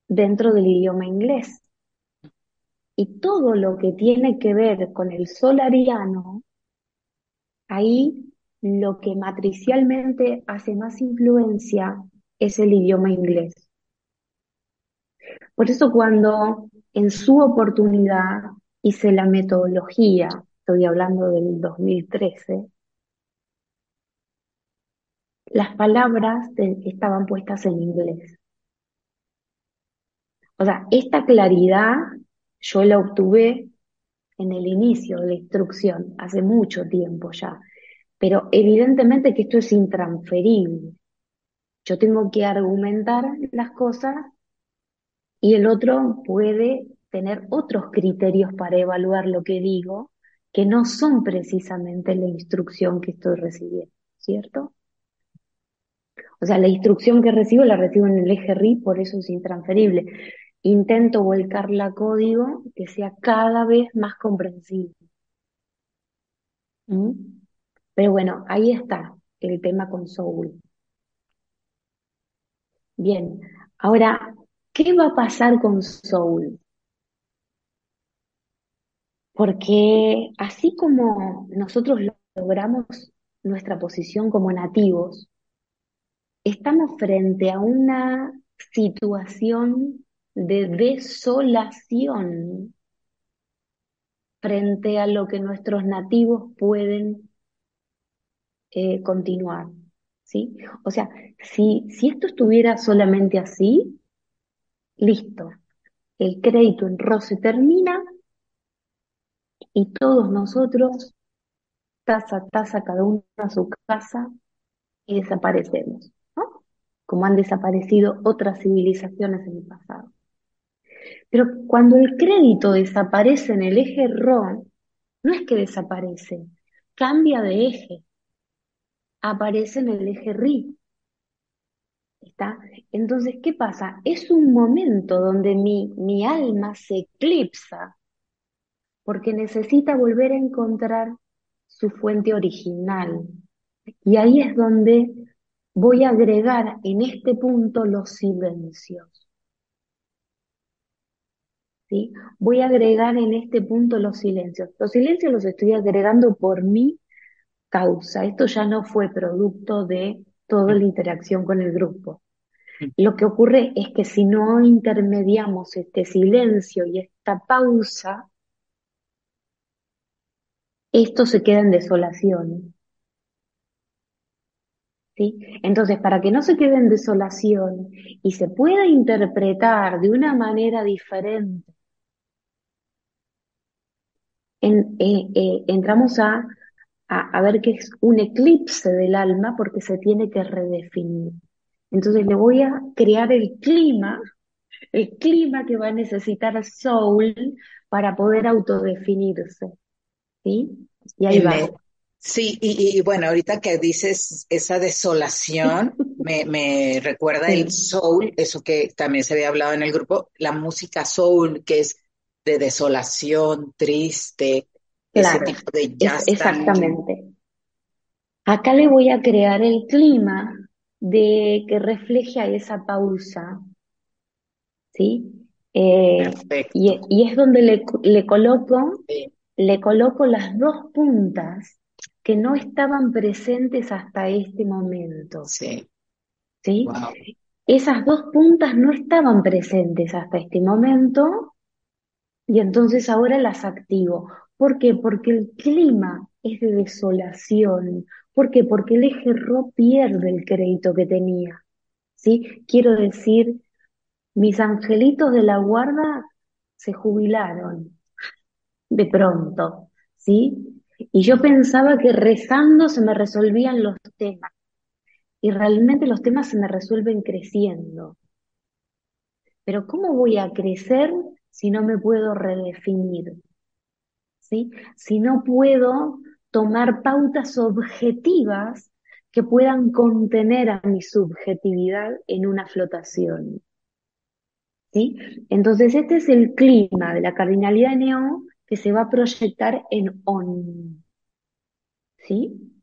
dentro del idioma inglés. Y todo lo que tiene que ver con el solariano, ahí lo que matricialmente hace más influencia es el idioma inglés. Por eso cuando en su oportunidad hice la metodología, estoy hablando del 2013, las palabras estaban puestas en inglés. O sea, esta claridad yo la obtuve en el inicio de la instrucción, hace mucho tiempo ya, pero evidentemente que esto es intransferible. Yo tengo que argumentar las cosas y el otro puede tener otros criterios para evaluar lo que digo, que no son precisamente la instrucción que estoy recibiendo, ¿cierto? O sea, la instrucción que recibo la recibo en el eje RI, por eso es intransferible. Intento volcarla a código que sea cada vez más comprensible. ¿Mm? Pero bueno, ahí está el tema con Soul. Bien, ahora, ¿qué va a pasar con Soul? Porque así como nosotros logramos nuestra posición como nativos, estamos frente a una situación de desolación frente a lo que nuestros nativos pueden eh, continuar. ¿sí? O sea, si, si esto estuviera solamente así, listo. El crédito en roce termina y todos nosotros, taza a taza, cada uno a su casa, y desaparecemos, ¿no? Como han desaparecido otras civilizaciones en el pasado. Pero cuando el crédito desaparece en el eje RO, no es que desaparece, cambia de eje, aparece en el eje RI. ¿Está? Entonces, ¿qué pasa? Es un momento donde mi, mi alma se eclipsa porque necesita volver a encontrar su fuente original. Y ahí es donde voy a agregar en este punto los silencios. ¿Sí? Voy a agregar en este punto los silencios. Los silencios los estoy agregando por mi causa. Esto ya no fue producto de toda la interacción con el grupo. Lo que ocurre es que si no intermediamos este silencio y esta pausa, esto se queda en desolación. ¿Sí? Entonces, para que no se quede en desolación y se pueda interpretar de una manera diferente, eh, eh, entramos a, a, ver que es un eclipse del alma porque se tiene que redefinir. Entonces le voy a crear el clima, el clima que va a necesitar Soul para poder autodefinirse. ¿sí? Y ahí va. Sí, y, bueno, ahorita que dices esa desolación, me, me recuerda el soul, eso que también se había hablado en el grupo, la música soul, que es de desolación, triste, ese tipo de jazz. exactamente. Acá le voy a crear el clima de que refleje a esa pausa, ¿sí? Eh, y, y, es donde le, le coloco le coloco las dos puntas que no estaban presentes hasta este momento. Sí. ¿Sí? Esas dos puntas no estaban presentes hasta este momento y entonces ahora las activo. ¿Por qué? Porque el clima es de desolación. ¿Por qué? Porque el eje RO pierde el crédito que tenía. ¿Sí? Quiero decir, mis angelitos de la guarda se jubilaron de pronto, ¿sí? Y yo pensaba que rezando se me resolvían los temas. Y realmente los temas se me resuelven creciendo. Pero ¿cómo voy a crecer si no me puedo redefinir? Si no puedo tomar pautas objetivas que puedan contener a mi subjetividad en una flotación. ¿Sí? Entonces, este es el clima de la cardinalidad neo que se va a proyectar en on. ¿Sí?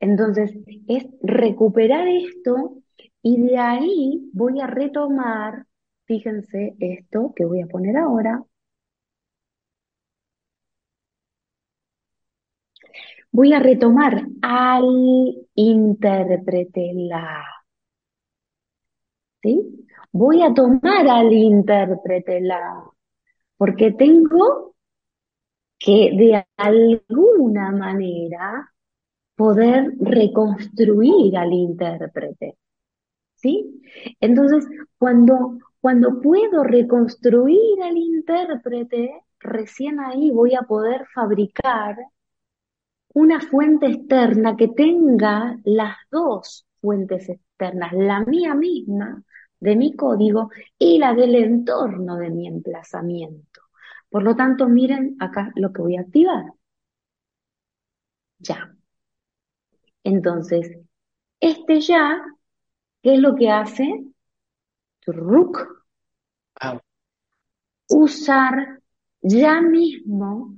Entonces, es recuperar esto y de ahí voy a retomar, fíjense esto que voy a poner ahora. Voy a retomar al intérprete la. ¿Sí? Voy a tomar al intérprete la. Porque tengo que de alguna manera poder reconstruir al intérprete. ¿Sí? Entonces, cuando, cuando puedo reconstruir al intérprete, recién ahí voy a poder fabricar una fuente externa que tenga las dos fuentes externas, la mía misma, de mi código y la del entorno de mi emplazamiento. Por lo tanto, miren acá lo que voy a activar. Ya. Entonces, este ya, ¿qué es lo que hace? Usar ya mismo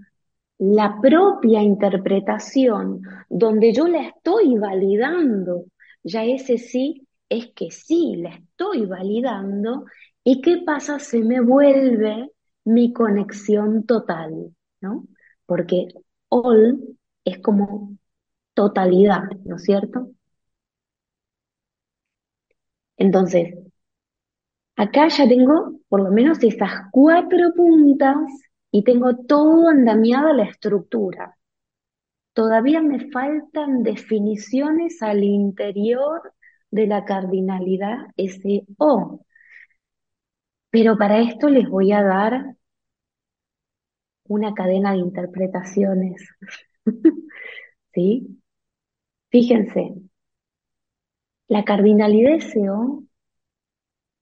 la propia interpretación donde yo la estoy validando. Ya ese sí es que sí, la estoy validando. ¿Y qué pasa? Se me vuelve mi conexión total, ¿no? Porque all es como totalidad, ¿no es cierto? Entonces, acá ya tengo por lo menos estas cuatro puntas y tengo todo andamiada la estructura. Todavía me faltan definiciones al interior de la cardinalidad SO. Pero para esto les voy a dar una cadena de interpretaciones. ¿Sí? Fíjense, la cardinalidad SO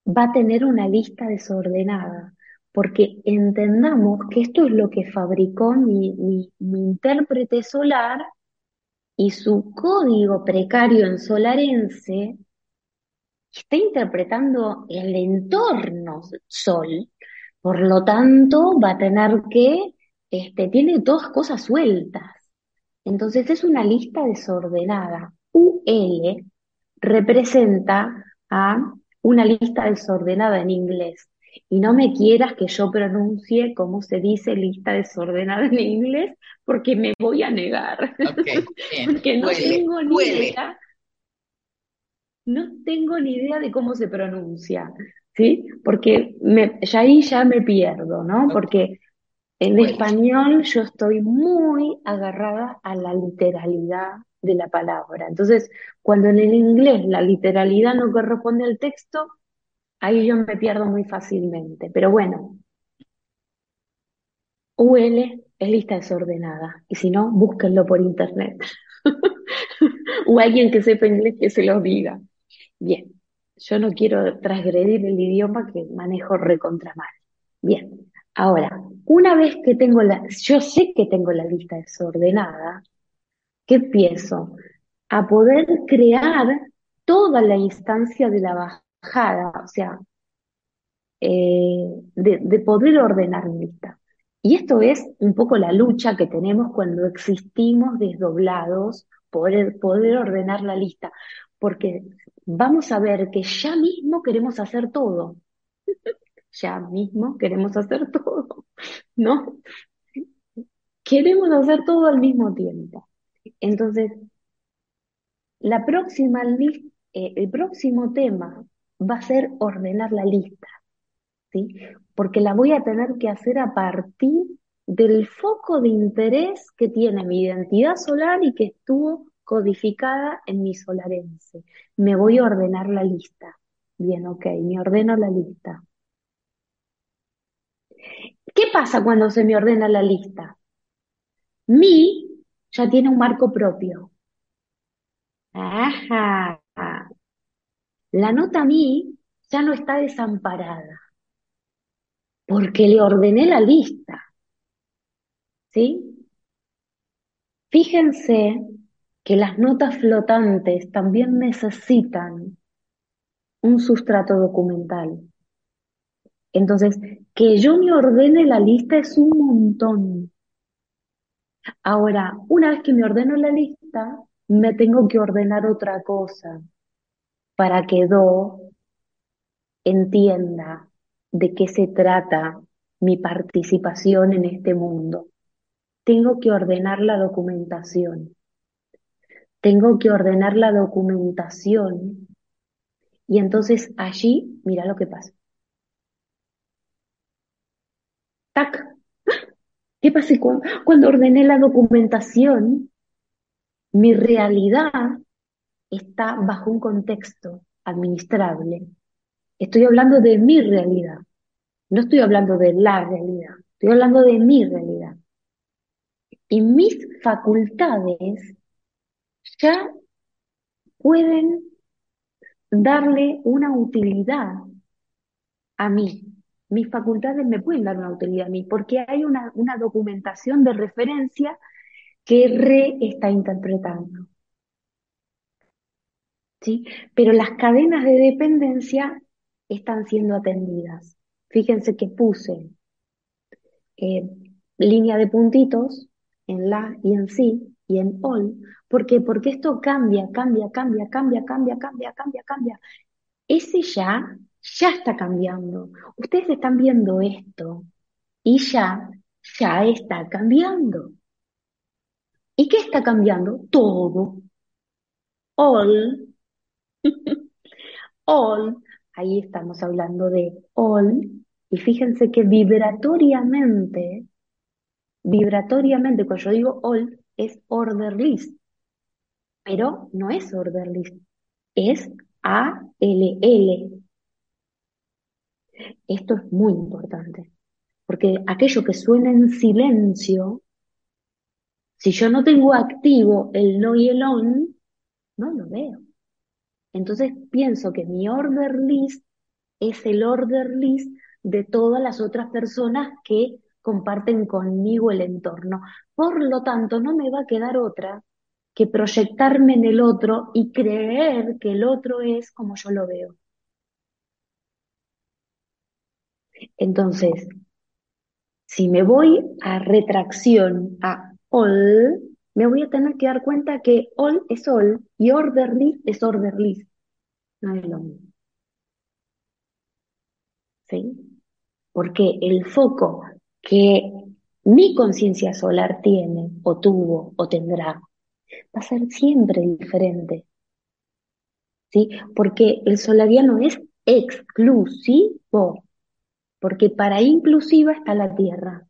va a tener una lista desordenada, porque entendamos que esto es lo que fabricó mi, mi, mi intérprete solar y su código precario en solarense está interpretando el entorno sol, por lo tanto va a tener que, este, tiene todas cosas sueltas. Entonces es una lista desordenada. UL representa a una lista desordenada en inglés. Y no me quieras que yo pronuncie cómo se dice lista desordenada en inglés, porque me voy a negar. porque no tengo ni idea. No tengo ni idea de cómo se pronuncia, ¿sí? Porque me, ya ahí ya me pierdo, ¿no? Porque en español yo estoy muy agarrada a la literalidad de la palabra. Entonces, cuando en el inglés la literalidad no corresponde al texto, ahí yo me pierdo muy fácilmente. Pero bueno, UL es lista desordenada. Y si no, búsquenlo por internet. o alguien que sepa inglés que se los diga. Bien, yo no quiero transgredir el idioma que manejo recontra mal. Bien, ahora, una vez que tengo la, yo sé que tengo la lista desordenada, ¿qué empiezo? A poder crear toda la instancia de la o sea, eh, de, poder ordenar mi lista. Y esto es un poco la lucha que tenemos cuando existimos desdoblados, poder, poder ordenar la lista, porque vamos a ver que ya mismo queremos hacer todo. ya mismo queremos hacer todo, ¿no? Queremos hacer todo al mismo tiempo. Entonces, la próxima eh, el próximo tema va a ser ordenar la lista, ¿sí? Porque la voy a tener que hacer a partir del foco de interés que tiene mi identidad solar y que estuvo codificada en mi solarense. Me voy a ordenar la lista. Bien, ok, me ordeno la lista. ¿Qué pasa cuando se me ordena la lista? Mi ya tiene un marco propio. Ajá. La nota mi ya no está desamparada, porque le ordené la lista. ¿Sí? Fíjense que las notas flotantes también necesitan un sustrato documental. Entonces, que yo me ordene la lista es un montón. Ahora, una vez que me ordeno la lista, me tengo que ordenar otra cosa para que Do entienda de qué se trata mi participación en este mundo. Tengo que ordenar la documentación tengo que ordenar la documentación y entonces allí, mira lo que pasa. ¡Tac! ¿Qué cuando, cuando ordené la documentación? Mi realidad está bajo un contexto administrable. Estoy hablando de mi realidad. No estoy hablando de la realidad. Estoy hablando de mi realidad. Y mis facultades ya pueden darle una utilidad a mí. Mis facultades me pueden dar una utilidad a mí, porque hay una, una documentación de referencia que re está interpretando. ¿Sí? Pero las cadenas de dependencia están siendo atendidas. Fíjense que puse eh, línea de puntitos en la y en sí y en all. ¿Por qué? Porque esto cambia, cambia, cambia, cambia, cambia, cambia, cambia, cambia. Ese ya, ya está cambiando. Ustedes están viendo esto y ya, ya está cambiando. ¿Y qué está cambiando? Todo. All. all. Ahí estamos hablando de all. Y fíjense que vibratoriamente, vibratoriamente, cuando yo digo all, es order list. Pero no es order list. Es ALL. Esto es muy importante. Porque aquello que suena en silencio si yo no tengo activo el no y el on, no lo veo. Entonces pienso que mi order list es el order list de todas las otras personas que comparten conmigo el entorno. Por lo tanto, no me va a quedar otra que proyectarme en el otro y creer que el otro es como yo lo veo. Entonces, si me voy a retracción, a all, me voy a tener que dar cuenta que all es all y orderly es orderly. No es lo mismo. ¿Sí? Porque el foco que mi conciencia solar tiene, o tuvo, o tendrá, va a ser siempre diferente. ¿Sí? Porque el solariano es exclusivo, porque para inclusiva está la Tierra.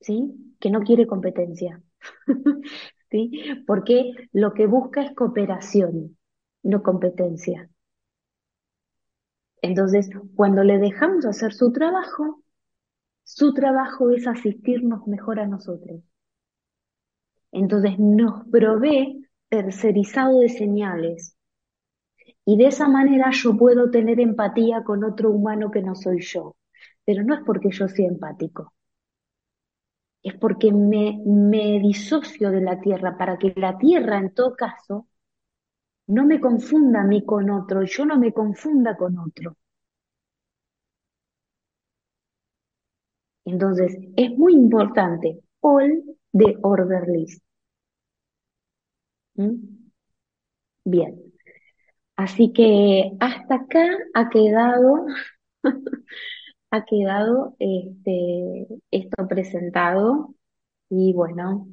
¿Sí? que no quiere competencia. ¿Sí? Porque lo que busca es cooperación, no competencia. Entonces, cuando le dejamos hacer su trabajo, su trabajo es asistirnos mejor a nosotros. Entonces nos provee tercerizado de señales. Y de esa manera yo puedo tener empatía con otro humano que no soy yo. Pero no es porque yo sea empático es porque me, me disocio de la tierra, para que la tierra en todo caso no me confunda a mí con otro, yo no me confunda con otro. Entonces, es muy importante, all de order. ¿Mm? Bien. Así que hasta acá ha quedado ha quedado este, esto presentado y bueno.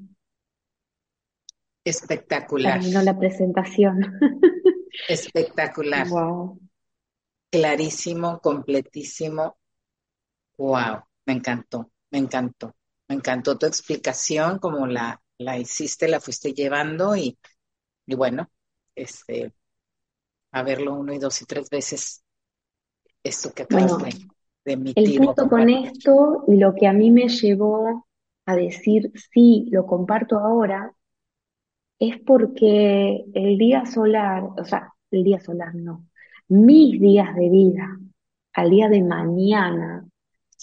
Espectacular. Terminó la presentación. Espectacular. Wow. Clarísimo, completísimo. Wow, me encantó, me encantó. Me encantó tu explicación, como la, la hiciste, la fuiste llevando y, y bueno, este, a verlo uno y dos y tres veces, esto que acabas de el punto con esto y lo que a mí me llevó a decir sí, lo comparto ahora, es porque el día solar, o sea, el día solar no, mis días de vida, al día de mañana,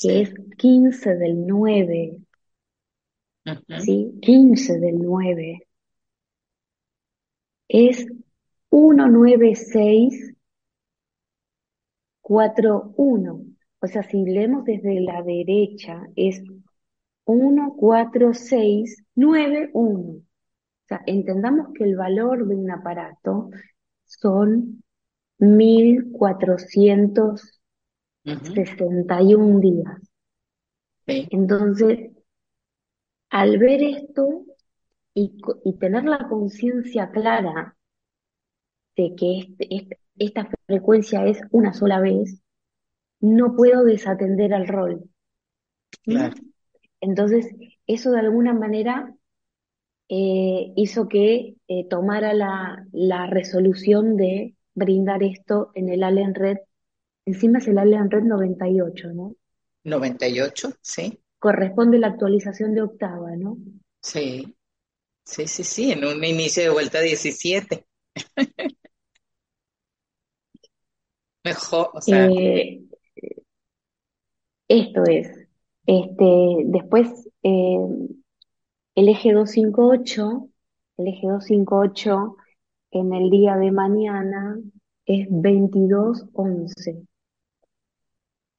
que es 15 del 9, ¿sí? 15 del 9, es 196 41. O sea, si leemos desde la derecha, es 1, 4, 6, 9, 1. O sea, entendamos que el valor de un aparato son 1461 días. Entonces, al ver esto y, tener la conciencia clara de que este, esta frecuencia es una sola vez, no puedo desatender al rol. Entonces, eso de alguna manera eh, hizo que eh, tomara la, la, resolución de brindar esto en el Allen Red. Encima es el Allen Red 98, ¿no? 98, sí. Corresponde la actualización de octava, ¿no? Sí, sí, sí, sí, en un inicio de vuelta 17. Mejor, o sea. Eh, esto es. Este, después, eh, el eje 258, el eje 258 en el día de mañana es 2211.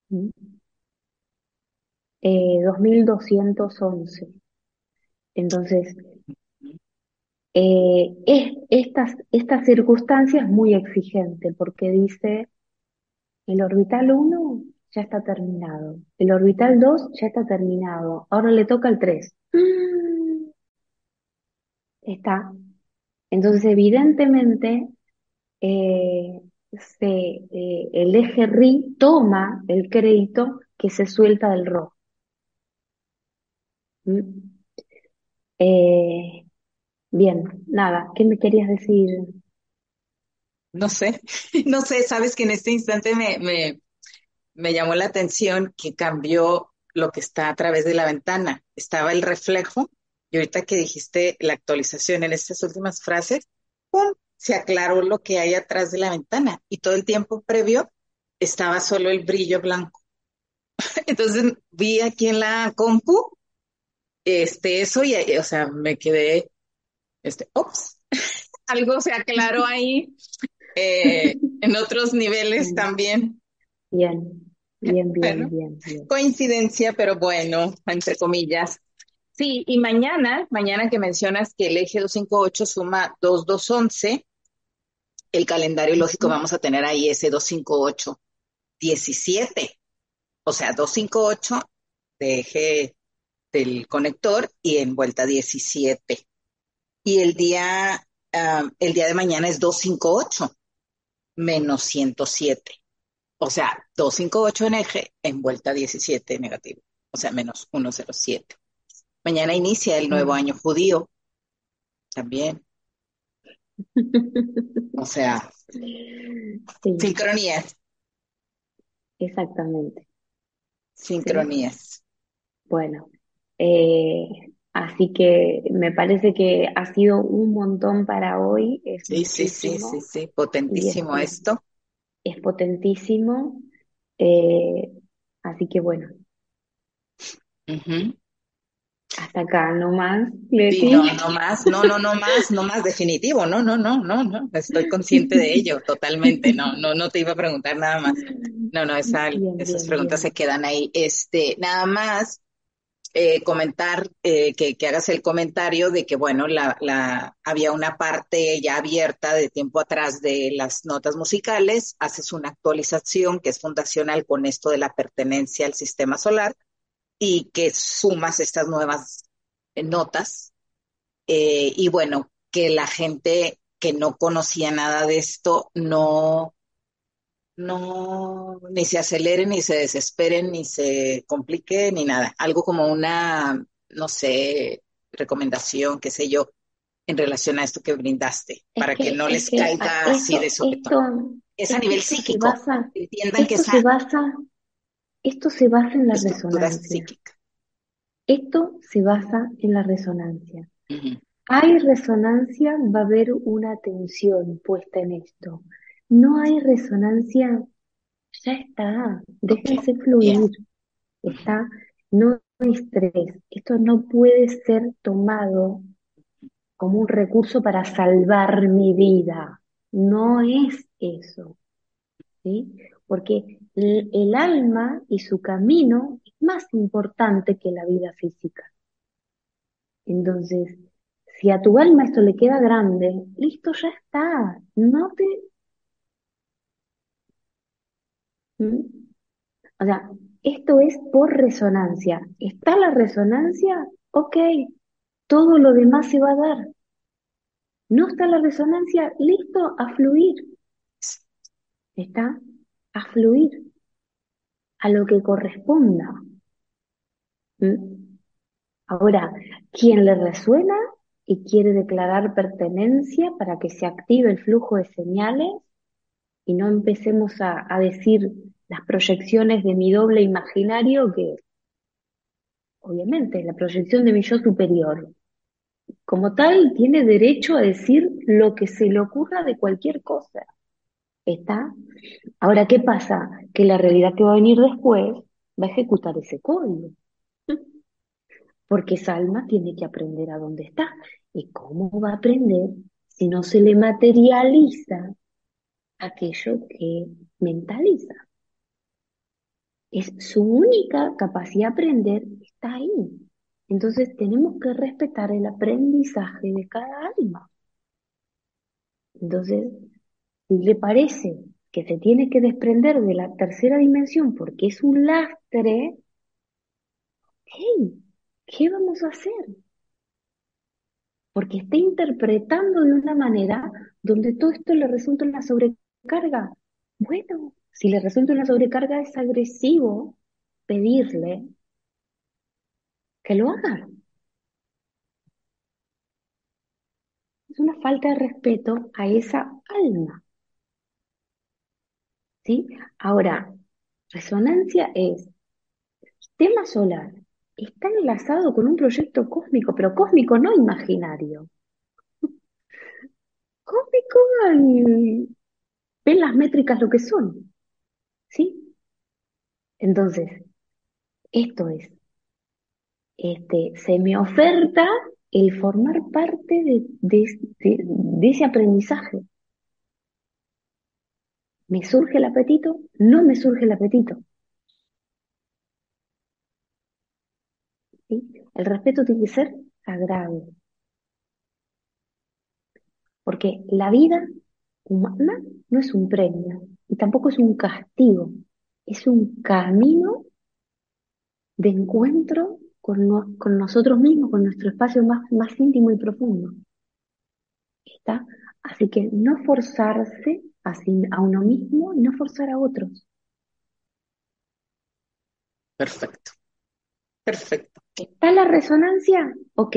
¿Mm? Eh, 2211. Entonces, eh, es, estas, esta circunstancia es muy exigente porque dice, el orbital 1 ya está terminado, el orbital 2 ya está terminado, ahora le toca el 3. Está. Entonces, evidentemente, eh, se, eh, el eje RI toma el crédito que se suelta del rojo. ¿Mm? Eh, bien, nada, ¿qué me querías decir? No sé, no sé, sabes que en este instante me, me llamó la atención que cambió lo que está a través de la ventana. Estaba el reflejo y ahorita que dijiste la actualización en estas últimas frases, ¡pum! se aclaró lo que hay atrás de la ventana y todo el tiempo previo estaba solo el brillo blanco. Entonces vi aquí en la compu este eso y o sea, me quedé este, ops, algo se aclaró ahí eh, en otros niveles también. Bien, bien, bien, bien, bien. Coincidencia, pero bueno, entre comillas. Sí, y mañana, mañana que mencionas que el eje 258 suma 2211, el calendario lógico vamos a tener ahí ese 258 17. O sea, 258 de eje del conector y en vuelta 17. Y el día, uh, el día de mañana es 258 menos 107. O sea, 258 en eje en vuelta 17 negativo. O sea, menos 107. Mañana inicia el nuevo año judío. También. O sea, Sí, sincronías, exactamente. Sí. sincronías. Bueno, eh, así que me parece que ha sido un montón para hoy, es Sí, sí, sí, sí, sí, potentísimo es, esto. Es potentísimo. eh, así que bueno, hasta acá nomás, Sí, no, no más, no, no, no más, no más definitivo, no, no, no, no, no, estoy consciente de ello totalmente, no, no, no te iba a preguntar nada más. No, no, esa, Bien, esas bien, preguntas se quedan ahí. Este, nada más eh, comentar, eh, que, que hagas el comentario de que, bueno, la, la, había una parte ya abierta de tiempo atrás de las notas musicales, haces una actualización que es fundacional con esto de la pertenencia al sistema solar y que sumas estas nuevas notas eh, y bueno, que la gente que no conocía nada de esto no, no, ni se acelere, ni se desespere, ni se complique, ni nada. Algo como una, no sé, recomendación, qué sé yo, en relación a esto que brindaste, Es para que que, no es les que caiga así de sopetón. Es a es nivel psíquico. basa, Entiendan que esto esa se basa, esto se basa en la resonancia. psíquica. Esto se basa en la resonancia. Hay resonancia, va a haber una atención puesta en esto. No hay resonancia, ya está, déjense fluir, está, no hay estrés. Esto no puede ser tomado como un recurso para salvar mi vida. No es eso, ¿sí? Porque el, el alma y su camino es más importante que la vida física. Entonces, si a tu alma esto le queda grande, listo, ya está. No te... ¿Mm? O sea, esto es por resonancia. ¿Está la resonancia? Ok, todo lo demás se va a dar. No está la resonancia, listo, a fluir. Está a fluir, a lo que corresponda. ¿Mm? Ahora, quien le resuena y quiere declarar pertenencia para que se active el flujo de señales y no empecemos a, a decir las proyecciones de mi doble imaginario, que obviamente la proyección de mi yo superior. Como tal, tiene derecho a decir lo que se le ocurra de cualquier cosa. ¿Está? Ahora, ¿qué pasa? Que la realidad que va a venir después va a ejecutar ese código. Porque esa alma tiene que aprender a dónde está. ¿Y cómo va a aprender si no se le materializa aquello que mentaliza? Es su única capacidad de aprender, está ahí. Entonces tenemos que respetar el aprendizaje de cada alma. Entonces, si le parece que se tiene que desprender de la tercera dimensión porque es un lastre, ¿qué vamos a hacer? Porque está interpretando de una manera donde todo esto le resulta una sobrecarga. Bueno, si le resulta una sobrecarga es agresivo pedirle que lo haga. Es una falta de respeto a esa alma. ¿Sí? Ahora, resonancia es, tema solar está enlazado con un proyecto cósmico, pero cósmico no imaginario. Cósmico, ven las métricas lo que son. ¿Sí? Entonces, esto es, este, se me oferta el formar parte de, ese aprendizaje. ¿Me surge el apetito? No me surge el apetito. El respeto tiene que ser sagrado. Porque la vida humana no es un premio y tampoco es un castigo, es un camino de encuentro con, nosotros mismos, con nuestro espacio más, más íntimo y profundo. ¿Está? Así que no forzarse a, a uno mismo y no forzar a otros. Perfecto. Perfecto. ¿Está la resonancia? Ok.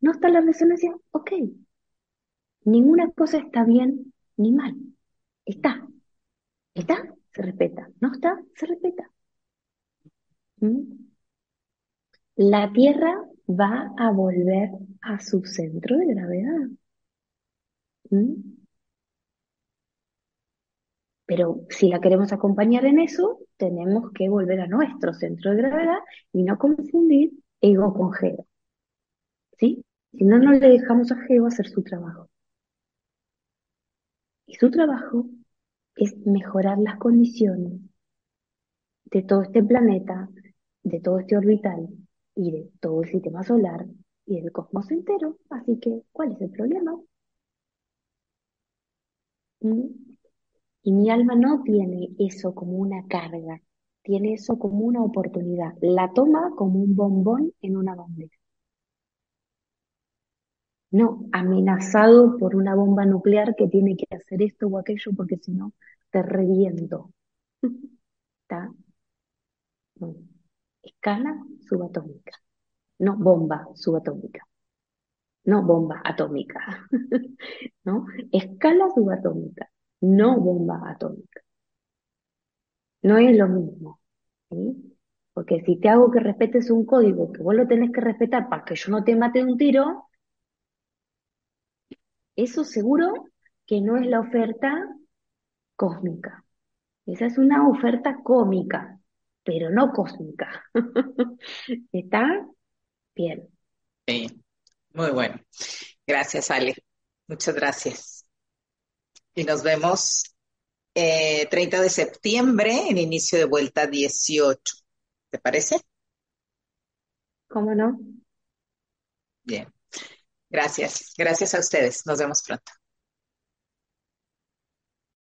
¿No está la resonancia? Ok. Ninguna cosa está bien ni mal. Está. ¿Está? Se respeta. ¿No está? Se respeta. ¿Mm? la Tierra va a volver a su centro de gravedad. ¿Mm? Pero si la queremos acompañar en eso, tenemos que volver a nuestro centro de gravedad y no confundir ego con geo. ¿Sí? Si no, no le dejamos a geo hacer su trabajo. Y su trabajo es mejorar las condiciones de todo este planeta, de todo este orbital, y de todo el sistema solar y del cosmos entero. Así que, ¿cuál es el problema? ¿Mm? Y mi alma no tiene eso como una carga, tiene eso como una oportunidad. La toma como un bombón en una bandeja. No, amenazado por una bomba nuclear que tiene que hacer esto o aquello porque si no, te reviento. ¿Está? escala subatómica, no bomba subatómica, no bomba atómica, ¿no? Escala subatómica, no bomba atómica. No es lo mismo, ¿sí? Porque si te hago que respetes un código que vos lo tenés que respetar para que yo no te mate de un tiro, eso seguro que no es la oferta cósmica. Esa es una oferta cómica pero no cósmica. ¿Está? Bien. Sí, muy bueno. Gracias, Ale. Muchas gracias. Y nos vemos eh, 30 de septiembre en inicio de vuelta 18. ¿Te parece? ¿Cómo no? Bien. Gracias. Gracias a ustedes. Nos vemos pronto.